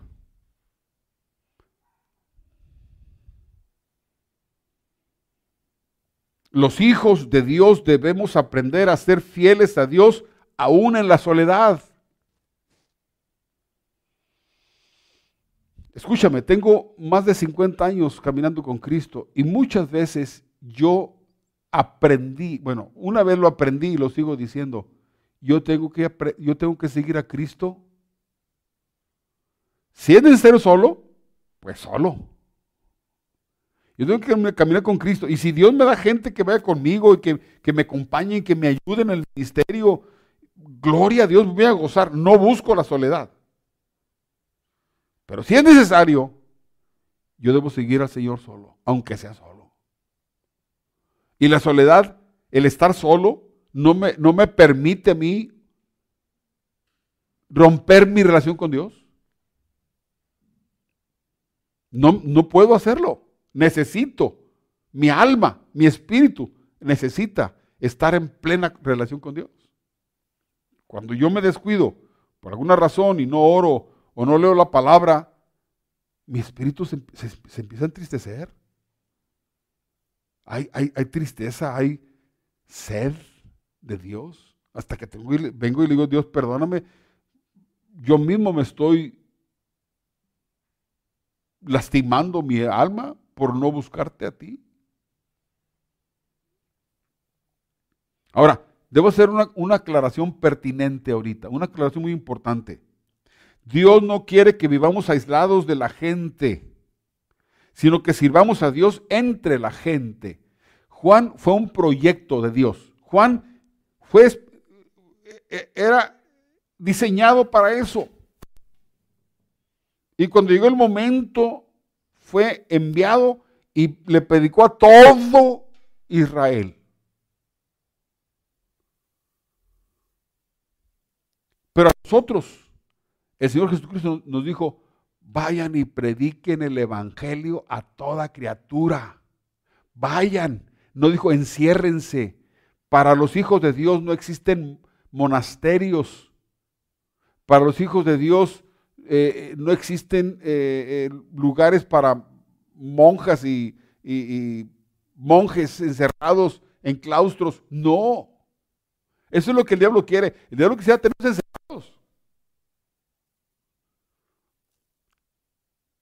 Los hijos de Dios debemos aprender a ser fieles a Dios aún en la soledad. Escúchame, tengo más de 50 años caminando con Cristo y muchas veces yo aprendí, bueno, una vez lo aprendí y lo sigo diciendo, yo tengo que, yo tengo que seguir a Cristo. Si es necesario solo, pues solo. Yo tengo que caminar con Cristo. Y si Dios me da gente que vaya conmigo y que, que me acompañe y que me ayude en el ministerio, gloria a Dios, voy a gozar. No busco la soledad. Pero si es necesario, yo debo seguir al Señor solo, aunque sea solo. Y la soledad, el estar solo, no me, no me permite a mí romper mi relación con Dios. No, no puedo hacerlo. Necesito, mi alma, mi espíritu necesita estar en plena relación con Dios. Cuando yo me descuido por alguna razón y no oro o no leo la palabra, mi espíritu se, empieza a entristecer. Hay, hay, tristeza, hay sed de Dios. Hasta que tengo, vengo y le digo, Dios, perdóname, yo mismo me estoy lastimando mi alma por no buscarte a ti. Ahora, debo hacer una, una aclaración pertinente ahorita, una aclaración muy importante. Dios no quiere que vivamos aislados de la gente, sino que sirvamos a Dios entre la gente. Juan fue un proyecto de Dios. Juan fue, e, era diseñado para eso. Y cuando llegó el momento, fue enviado y le predicó a todo Israel. Pero a nosotros, el Señor Jesucristo nos dijo, vayan y prediquen el Evangelio a toda criatura. Vayan. No dijo, enciérrense. Para los hijos de Dios no existen monasterios. Para los hijos de Dios eh, no existen eh, eh, lugares para monjas y, monjes encerrados en claustros. No. Eso es lo que el diablo quiere. El diablo quisiera tenernos encerrados.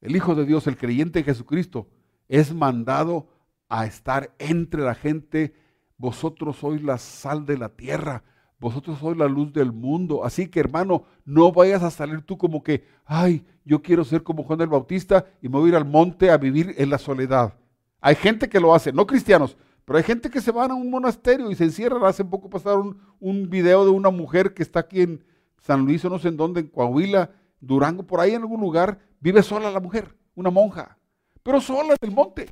el Hijo de Dios, el creyente en Jesucristo, es mandado a estar entre la gente. Vosotros sois la sal de la tierra, vosotros sois la luz del mundo. Así que hermano, no vayas a salir tú como que, ay, yo quiero ser como Juan el Bautista y me voy a ir al monte a vivir en la soledad. Hay gente que lo hace, no cristianos, pero hay gente que se van a un monasterio y se encierran. Hace poco pasaron un video de una mujer que está aquí en San Luis o no sé en dónde, en Coahuila, Durango, por ahí en algún lugar, vive sola la mujer, una monja, pero sola en el monte.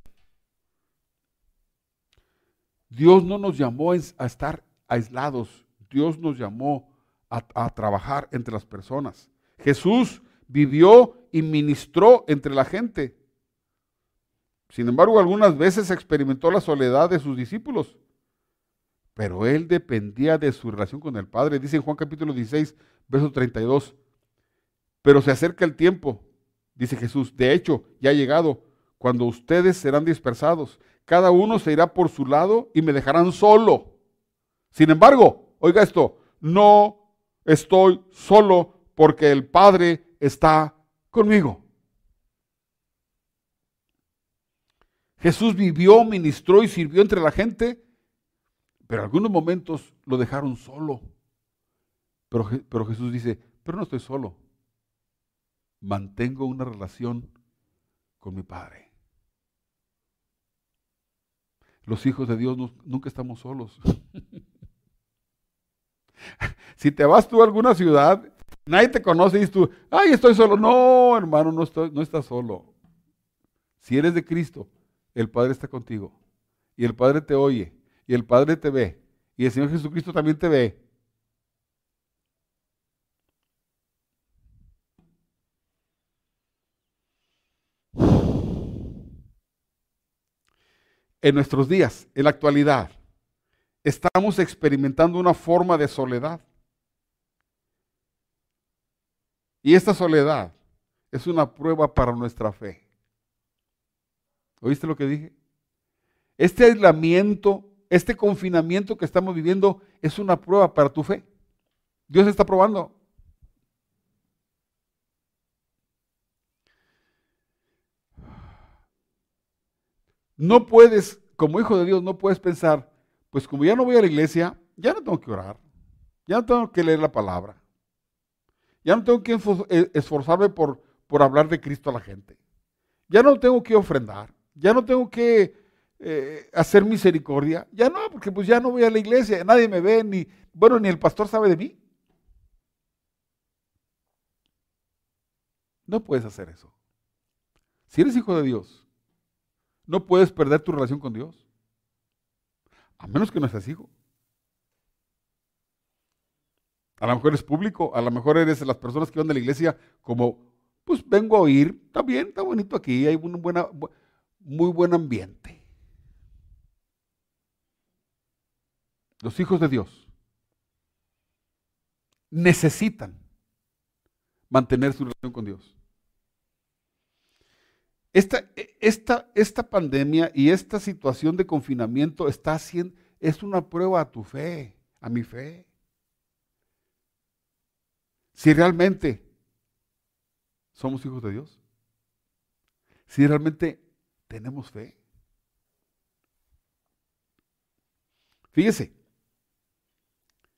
Dios no nos llamó a estar aislados, Dios nos llamó a, trabajar entre las personas. Jesús vivió y ministró entre la gente. Sin embargo, algunas veces experimentó la soledad de sus discípulos, pero él dependía de su relación con el Padre. Dice en Juan capítulo 16, verso 32, pero se acerca el tiempo, dice Jesús. De hecho, ya ha llegado, cuando ustedes serán dispersados. Cada uno se irá por su lado y me dejarán solo. Sin embargo, oiga esto, no estoy solo porque el Padre está conmigo. Jesús vivió, ministró y sirvió entre la gente, pero algunos momentos lo dejaron solo. Pero Jesús dice, pero no estoy solo, mantengo una relación con mi Padre. Los hijos de Dios nunca estamos solos. si te vas tú a alguna ciudad Nadie te conoce y dices tú, ay, estoy solo. No, hermano, no, estoy, no estás solo. Si eres de Cristo, el Padre está contigo. Y el Padre te oye. Y el Padre te ve. Y el Señor Jesucristo también te ve. En nuestros días, en la actualidad, estamos experimentando una forma de soledad. Y esta soledad es una prueba para nuestra fe. ¿Oíste lo que dije? Este aislamiento, este confinamiento que estamos viviendo es una prueba para tu fe. Dios está probando. No puedes, como hijo de Dios, no puedes pensar, pues como ya no voy a la iglesia, ya no tengo que orar, ya no tengo que leer la palabra. Ya no tengo que eh, esforzarme por, por hablar de Cristo a la gente. Ya no tengo que ofrendar. Ya no tengo que eh, hacer misericordia. Ya no, porque pues ya no voy a la iglesia. Nadie me ve, ni, bueno, ni el pastor sabe de mí. No puedes hacer eso. Si eres hijo de Dios, no puedes perder tu relación con Dios. A menos que no seas hijo. A lo mejor eres público, a lo mejor eres las personas que van de la iglesia como, pues vengo a oír, está bien, está bonito aquí, hay un buena, muy buen ambiente. Los hijos de Dios necesitan mantener su relación con Dios. Esta, esta, esta pandemia y esta situación de confinamiento está haciendo, es una prueba a tu fe, a mi fe si realmente somos hijos de Dios, si realmente tenemos fe. Fíjese,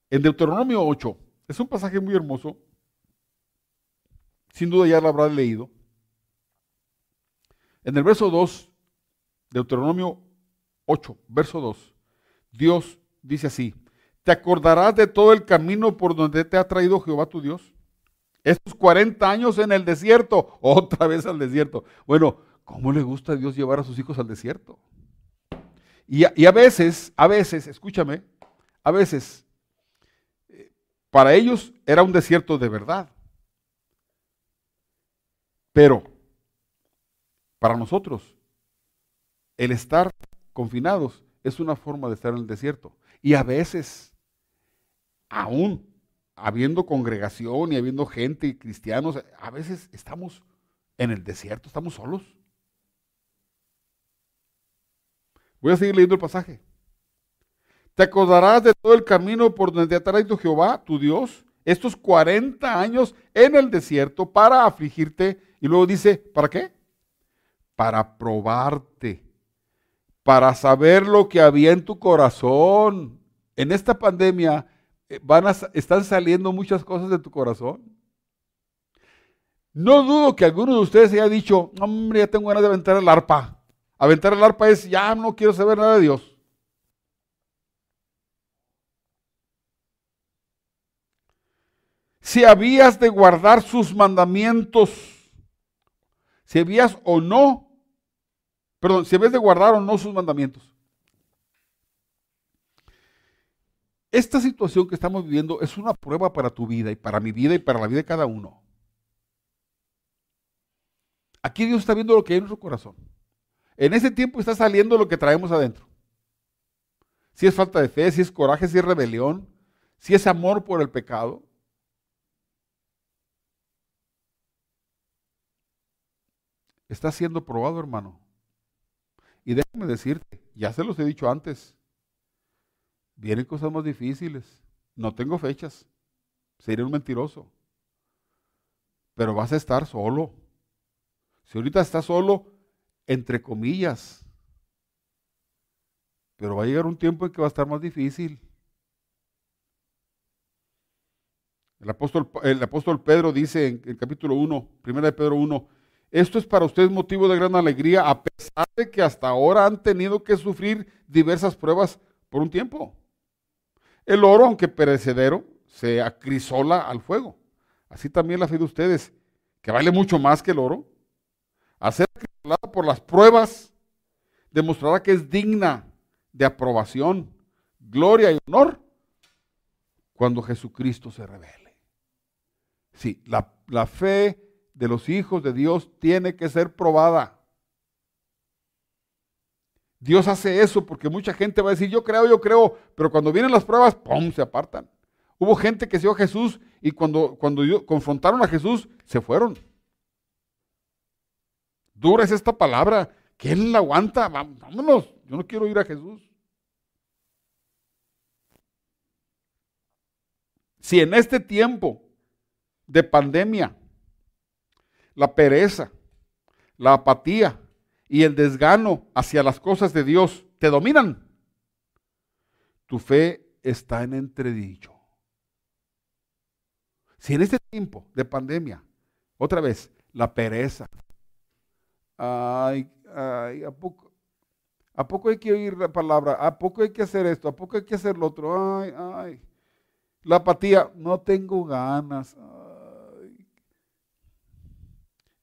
en Deuteronomio 8, es un pasaje muy hermoso, sin duda ya lo habrá leído. En el verso 2, Deuteronomio 8, verso 2, Dios dice así, te acordarás de todo el camino por donde te ha traído Jehová tu Dios. Estos 40 años en el desierto, otra vez al desierto. Bueno, ¿cómo le gusta a Dios llevar a sus hijos al desierto? Y a, y a veces, a veces, escúchame, a veces, eh, para ellos era un desierto de verdad. Pero, para nosotros, el estar confinados es una forma de estar en el desierto. Y a veces aún habiendo congregación y habiendo gente y cristianos, a veces estamos en el desierto, estamos solos. Voy a seguir leyendo el pasaje. Te acordarás de todo el camino por donde te ha traído Jehová, tu Dios, estos 40 años en el desierto para afligirte. Y luego dice, ¿para qué? Para probarte, para saber lo que había en tu corazón. En esta pandemia eh, van a, están saliendo muchas cosas de tu corazón. No dudo que alguno de ustedes haya dicho, hombre, ya tengo ganas de aventar el arpa. Aventar el arpa es, ya no quiero saber nada de Dios. Si habías de guardar sus mandamientos, si habías o no, perdón, si habías de guardar o no sus mandamientos. Esta situación que estamos viviendo es una prueba para tu vida y para mi vida y para la vida de cada uno. Aquí Dios está viendo lo que hay en nuestro corazón. En ese tiempo está saliendo lo que traemos adentro. Si es falta de fe, si es coraje, si es rebelión, si es amor por el pecado. Está siendo probado, hermano. Y déjame decirte, ya se los he dicho antes, Vienen cosas más difíciles. No tengo fechas. Sería un mentiroso. Pero vas a estar solo. Si ahorita estás solo, entre comillas. Pero va a llegar un tiempo en que va a estar más difícil. El apóstol, el apóstol Pedro dice en el capítulo 1, primera de Pedro 1, esto es para ustedes motivo de gran alegría, a pesar de que hasta ahora han tenido que sufrir diversas pruebas por un tiempo. El oro, aunque perecedero, se acrisola al fuego. así también la fe de ustedes, que vale mucho más que el oro, a ser por las pruebas, demostrará que es digna de aprobación, gloria y honor cuando Jesucristo se revele. Sí, la, la fe de los hijos de Dios tiene que ser probada. Dios hace eso porque mucha gente va a decir, yo creo, yo creo, pero cuando vienen las pruebas, ¡pum!, se apartan. Hubo gente que se a Jesús y cuando, cuando confrontaron a Jesús, se fueron. Dura es esta palabra. ¿Quién la aguanta? Vámonos, yo no quiero ir a Jesús. Si en este tiempo de pandemia, la pereza, la apatía y el desgano hacia las cosas de Dios te dominan, tu fe está en entredicho. Si en este tiempo de pandemia, otra vez, la pereza, ay, ay, ¿a poco, ¿a poco hay que oír la palabra? ¿A poco hay que hacer esto? ¿A poco hay que hacer lo otro? Ay, ay. La apatía, no tengo ganas.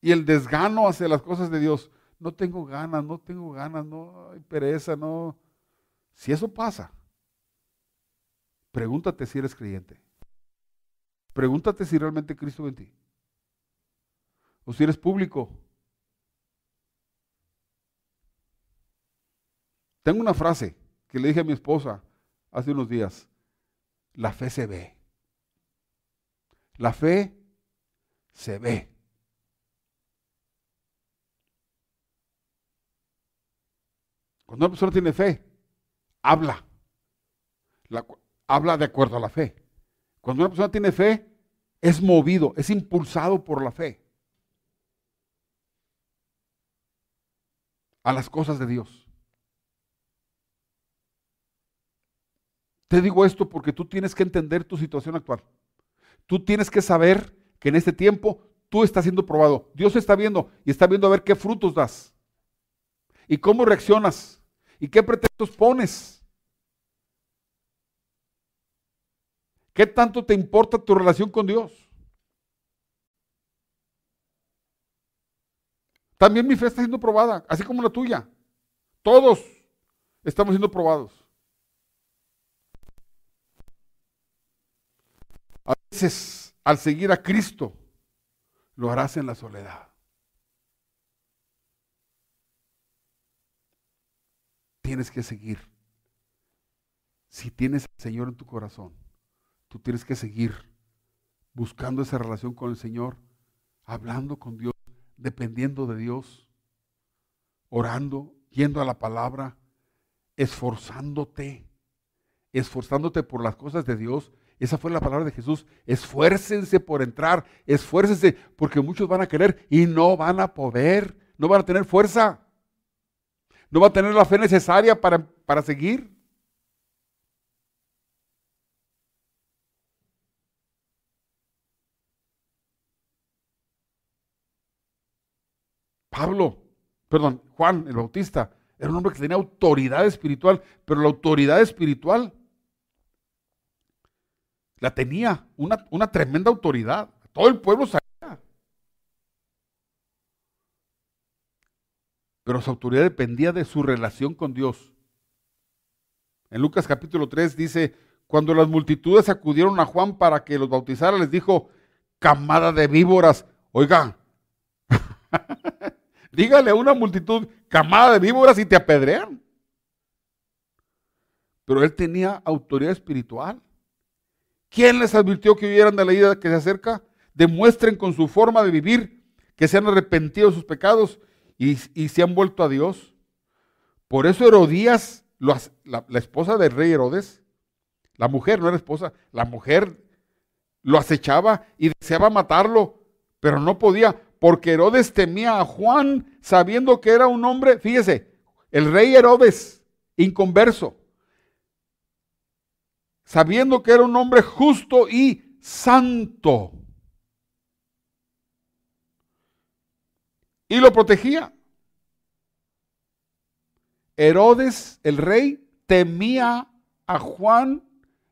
Y el desgano hacia las cosas de Dios, no tengo ganas, no tengo ganas, no hay pereza, no. Si eso pasa, pregúntate si eres creyente. Pregúntate si realmente Cristo en ti. O si eres público. Tengo una frase que le dije a mi esposa hace unos días. La fe se ve. La fe se ve. Cuando una persona tiene fe, habla. habla de acuerdo a la fe. Cuando una persona tiene fe, es movido, es impulsado por la fe a las cosas de Dios. Te digo esto porque tú tienes que entender tu situación actual. Tú tienes que saber que en este tiempo tú estás siendo probado. Dios está viendo y está viendo a ver qué frutos das. Y cómo reaccionas. Y qué pretextos pones. ¿Qué tanto te importa tu relación con Dios? También mi fe está siendo probada, así como la tuya. Todos estamos siendo probados. A veces, al seguir a Cristo, lo harás en la soledad. Tienes que seguir. Si tienes al Señor en tu corazón, tú tienes que seguir buscando esa relación con el Señor, hablando con Dios, dependiendo de Dios, orando, yendo a la palabra, esforzándote, esforzándote por las cosas de Dios esa fue la palabra de Jesús. Esfuércense por entrar, esfuércense porque muchos van a querer y no van a poder, no van a tener fuerza, no van a tener la fe necesaria para, para seguir. Pablo, perdón, Juan el Bautista, era un hombre que tenía autoridad espiritual, pero la autoridad espiritual la tenía una, una tremenda autoridad. Todo el pueblo sabía. Pero su autoridad dependía de su relación con Dios. En Lucas capítulo 3 dice, cuando las multitudes acudieron a Juan para que los bautizara, les dijo, camada de víboras, oiga, dígale a una multitud, camada de víboras y te apedrean. Pero él tenía autoridad espiritual. ¿Quién les advirtió que huyeran de la ida que se acerca? Demuestren con su forma de vivir que se han arrepentido de sus pecados y, se han vuelto a Dios. Por eso Herodías, la, la esposa del rey Herodes, la mujer, no era esposa, la mujer lo acechaba y deseaba matarlo, pero no podía, porque Herodes temía a Juan, sabiendo que era un hombre, fíjese, el rey Herodes, inconverso, sabiendo que era un hombre justo y santo. Y lo protegía. Herodes, el rey, temía a Juan,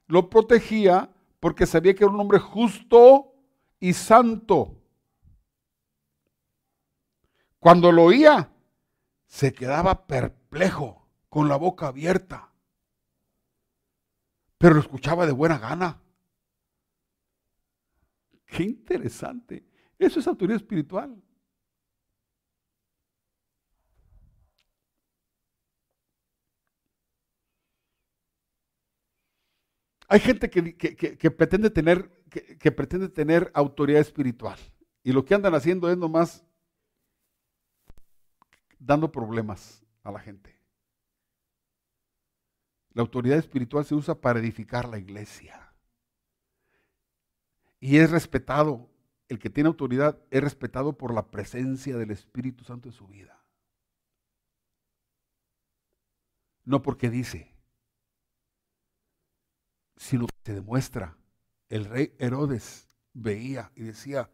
lo protegía porque sabía que era un hombre justo y santo. Cuando lo oía, se quedaba perplejo, con la boca abierta. Pero lo escuchaba de buena gana. Qué interesante. Eso es autoridad espiritual. Hay gente que, pretende tener, pretende tener autoridad espiritual. Y lo que andan haciendo es nomás dando problemas a la gente. La autoridad espiritual se usa para edificar la iglesia. Y es respetado, el que tiene autoridad es respetado por la presencia del Espíritu Santo en su vida. No porque dice, sino que se demuestra. El rey Herodes veía y decía,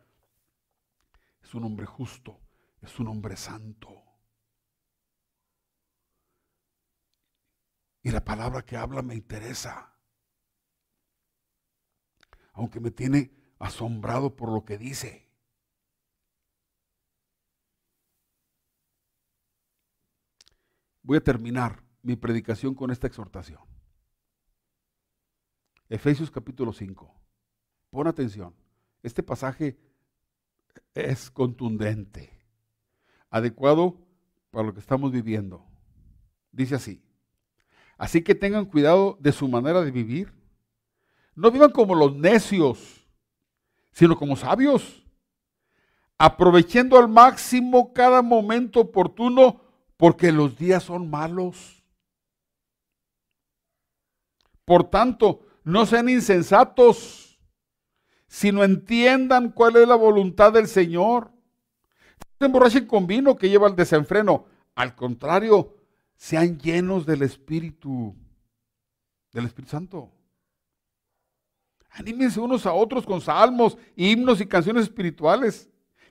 es un hombre justo, es un hombre santo. Y la palabra que habla me interesa, aunque me tiene asombrado por lo que dice. Voy a terminar mi predicación con esta exhortación. Efesios capítulo 5. Pon atención. Este pasaje es contundente, adecuado para lo que estamos viviendo. Dice así. Así que tengan cuidado de su manera de vivir. No vivan como los necios, sino como sabios, aprovechando al máximo cada momento oportuno, porque los días son malos. Por tanto, no sean insensatos, sino entiendan cuál es la voluntad del Señor. No se emborrachen con vino que lleva al desenfreno. Al contrario, sean llenos del Espíritu, del Espíritu Santo. Anímense unos a otros con salmos, himnos y canciones espirituales.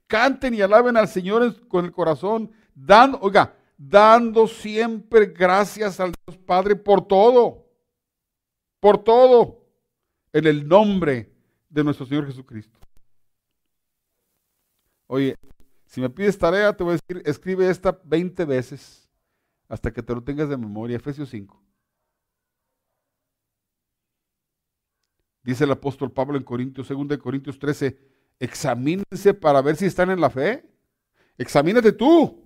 Canten y alaben al Señor con el corazón, dando, oiga, dando siempre gracias al Dios Padre por todo por todo, en el nombre de nuestro Señor Jesucristo. Oye, si me pides tarea, te voy a decir, escribe esta 20 veces hasta que te lo tengas de memoria. Efesios 5. Dice el apóstol Pablo en Corintios, 2 de Corintios 13, examínense para ver si están en la fe. Examínate tú.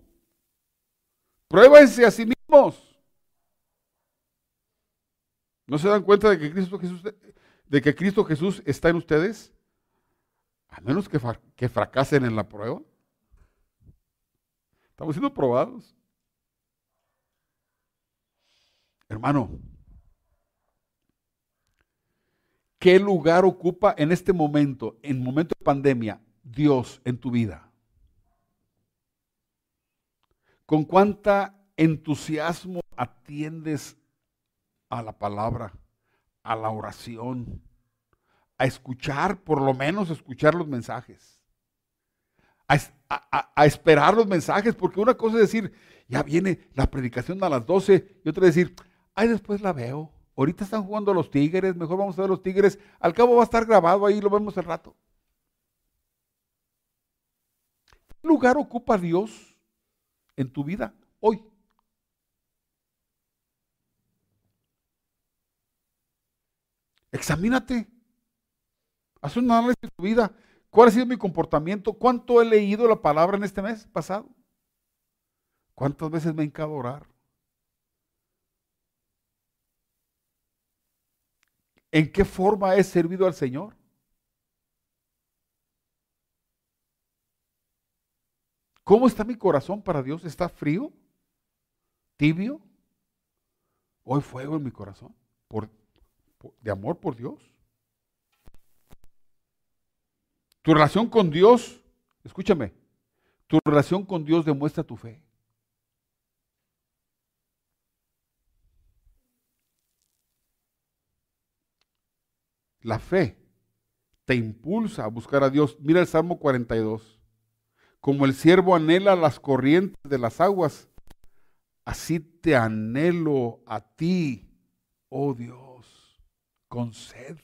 Pruébense a sí mismos. ¿No se dan cuenta de que Cristo Jesús, de que Cristo Jesús está en ustedes? A menos que, que fracasen en la prueba. Estamos siendo probados. Hermano, ¿qué lugar ocupa en este momento, en momento de pandemia, Dios en tu vida? ¿Con cuánta entusiasmo atiendes a la palabra, a la oración, a escuchar, por lo menos escuchar los mensajes, a, esperar los mensajes, porque una cosa es decir, ya viene la predicación a las 12, y otra es decir, ay, después la veo. Ahorita están jugando los tigres, mejor vamos a ver los tigres. Al cabo va a estar grabado ahí, lo vemos el rato. ¿Qué lugar ocupa Dios en tu vida hoy? Examínate. Haz un análisis de tu vida. ¿Cuál ha sido mi comportamiento? ¿Cuánto he leído la palabra en este mes pasado? ¿Cuántas veces me he encado orar? ¿En qué forma he servido al Señor? ¿Cómo está mi corazón para Dios? ¿Está frío? ¿Tibio? ¿Hoy fuego en mi corazón? ¿Por de amor por Dios. Tu relación con Dios, escúchame, tu relación con Dios demuestra tu fe. La fe te impulsa a buscar a Dios. Mira el Salmo 42. Como el siervo anhela las corrientes de las aguas, así te anhelo a ti, oh Dios con sed.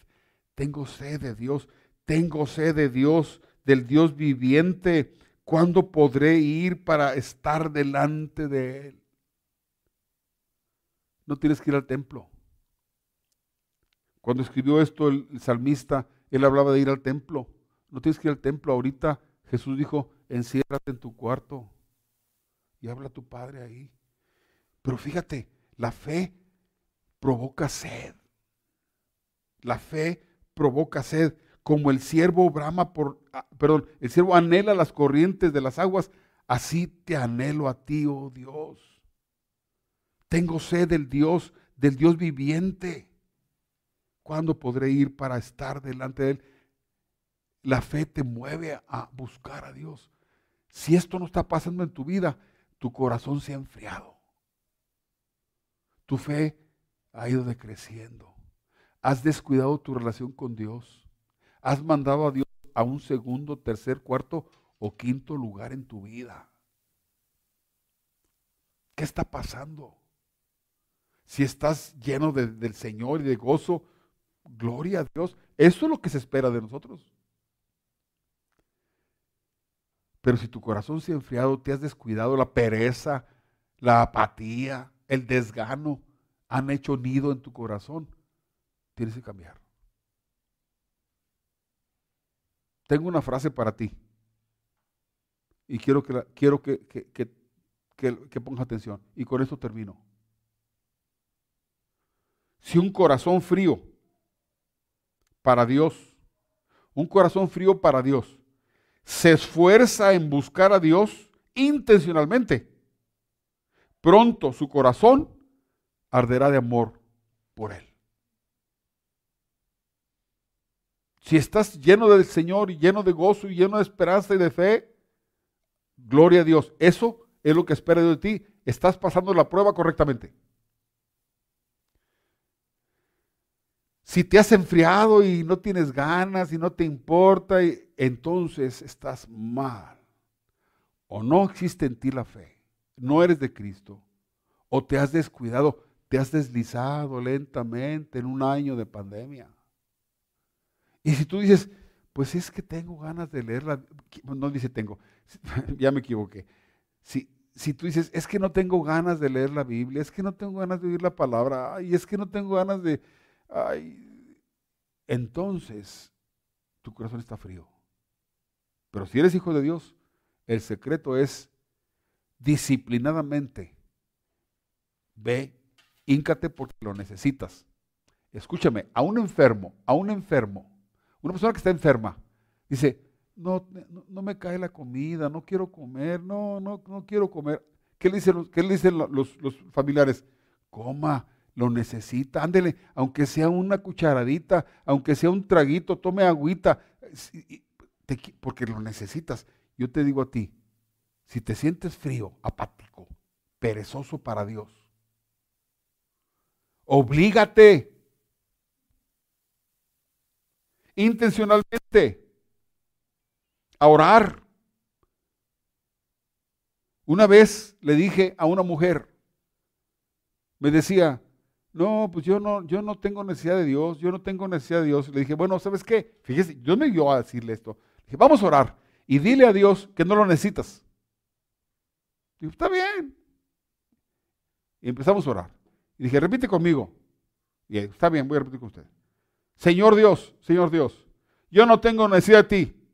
Tengo sed de Dios. Tengo sed de Dios, del Dios viviente. ¿Cuándo podré ir para estar delante de Él? No tienes que ir al templo. Cuando escribió esto el, salmista, él hablaba de ir al templo. No tienes que ir al templo. Ahorita Jesús dijo, enciérrate en tu cuarto y habla a tu Padre ahí. Pero fíjate, la fe provoca sed. La fe provoca sed. Como el siervo brama ah, perdón, el siervo anhela las corrientes de las aguas, así te anhelo a ti, oh Dios. Tengo sed del Dios, del Dios viviente. ¿Cuándo podré ir para estar delante de Él? La fe te mueve a buscar a Dios. Si esto no está pasando en tu vida, tu corazón se ha enfriado. Tu fe ha ido decreciendo. Has descuidado tu relación con Dios. Has mandado a Dios a un segundo, tercer, cuarto o quinto lugar en tu vida. ¿Qué está pasando? Si estás lleno del Señor y de gozo, Gloria a Dios. Eso es lo que se espera de nosotros. Pero si tu corazón se ha enfriado, te has descuidado, la pereza, la apatía, el desgano han hecho nido en tu corazón, tienes que cambiar. Tengo una frase para ti. Y quiero que, quiero que, que, que pongas atención. Y con esto termino. Si un corazón frío para Dios, un corazón frío para Dios, se esfuerza en buscar a Dios intencionalmente, pronto su corazón arderá de amor por Él. Si estás lleno del Señor y lleno de gozo y lleno de esperanza y de fe, gloria a Dios. Eso es lo que espera de ti. Estás pasando la prueba correctamente. Si te has enfriado y no tienes ganas y no te importa, entonces estás mal. O no existe en ti la fe, no eres de Cristo, o te has descuidado, te has deslizado lentamente en un año de pandemia. Y si tú dices, pues es que tengo ganas de leerla, no dice tengo, ya me equivoqué. Si, si tú dices, es que no tengo ganas de leer la Biblia, es que no tengo ganas de oír la palabra, y es que no tengo ganas de, ay, entonces tu corazón está frío. Pero si eres hijo de Dios, el secreto es disciplinadamente, ve, híncate porque lo necesitas. Escúchame, a un enfermo, a un enfermo, una persona que está enferma, dice, no, no, me cae la comida, no quiero comer, no, no, no quiero comer. ¿Qué le dicen, qué le dicen los, los familiares? Coma, lo necesita, ándele, aunque sea una cucharadita, aunque sea un traguito, tome agüita, porque lo necesitas. Yo te digo a ti, si te sientes frío, apático, perezoso para Dios, oblígate intencionalmente a orar. Una vez le dije a una mujer, me decía, no, pues yo no, yo no tengo necesidad de Dios, yo no tengo necesidad de Dios. Le dije, bueno, ¿sabes qué? Fíjese, Dios me dio a decirle esto. Le dije, vamos a orar y dile a Dios que no lo necesitas. Dijo, está bien. Y empezamos a orar. Y dije, repite conmigo. Y está bien, voy a repetir con usted. Señor Dios, Señor Dios, yo no tengo necesidad de ti.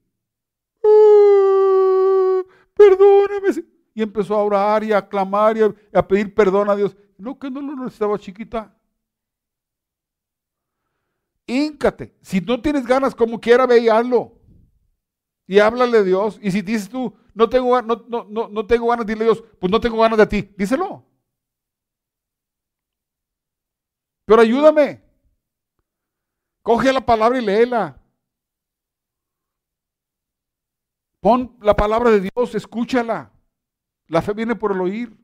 Ah, perdóname. Y empezó a orar y a clamar y a pedir perdón a Dios. No, que no lo necesitaba chiquita. Híncate. Si no tienes ganas, como quiera, ve y hazlo. Y háblale a Dios. Y si dices tú, no tengo, no, no, no, tengo ganas, dile a Dios, pues no tengo ganas de ti. Díselo. Pero ayúdame. Coge la palabra y léela. Pon la palabra de Dios, escúchala. La fe viene por el oír.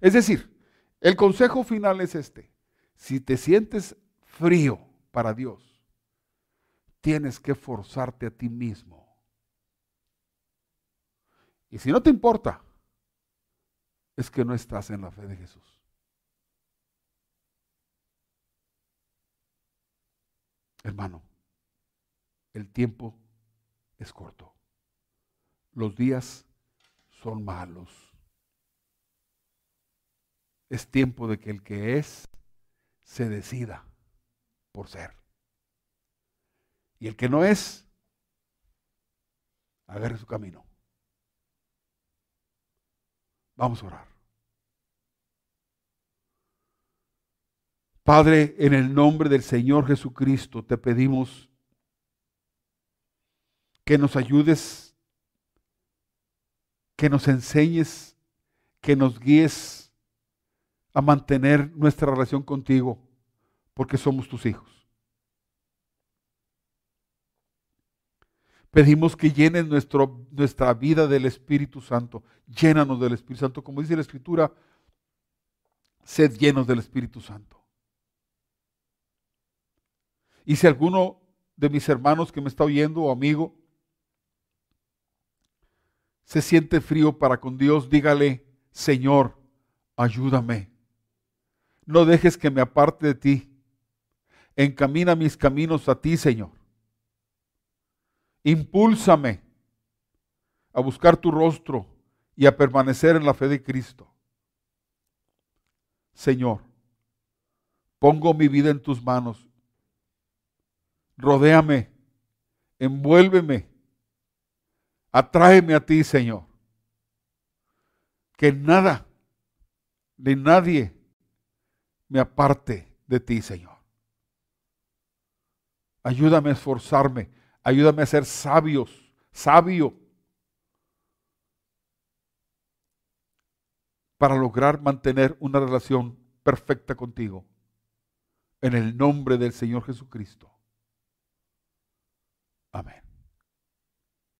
Es decir, el consejo final es este. Si te sientes frío para Dios, tienes que forzarte a ti mismo. Y si no te importa, es que no estás en la fe de Jesús. Hermano, el tiempo es corto. Los días son malos. Es tiempo de que el que es se decida por ser. Y el que no es, agarre su camino. Vamos a orar. Padre, en el nombre del Señor Jesucristo te pedimos que nos ayudes, que nos enseñes, que nos guíes a mantener nuestra relación contigo, porque somos tus hijos. Pedimos que llenes nuestro, nuestra vida del Espíritu Santo. Llénanos del Espíritu Santo. Como dice la Escritura, sed llenos del Espíritu Santo. Y si alguno de mis hermanos que me está oyendo o amigo se siente frío para con Dios, dígale, Señor, ayúdame. No dejes que me aparte de ti. Encamina mis caminos a ti, Señor. Impúlsame a buscar tu rostro y a permanecer en la fe de Cristo. Señor, pongo mi vida en tus manos. Rodéame, envuélveme, atráeme a ti, Señor. Que nada ni nadie me aparte de ti, Señor. Ayúdame a esforzarme Ayúdame a ser sabios, sabio, para lograr mantener una relación perfecta contigo. En el nombre del Señor Jesucristo. Amén.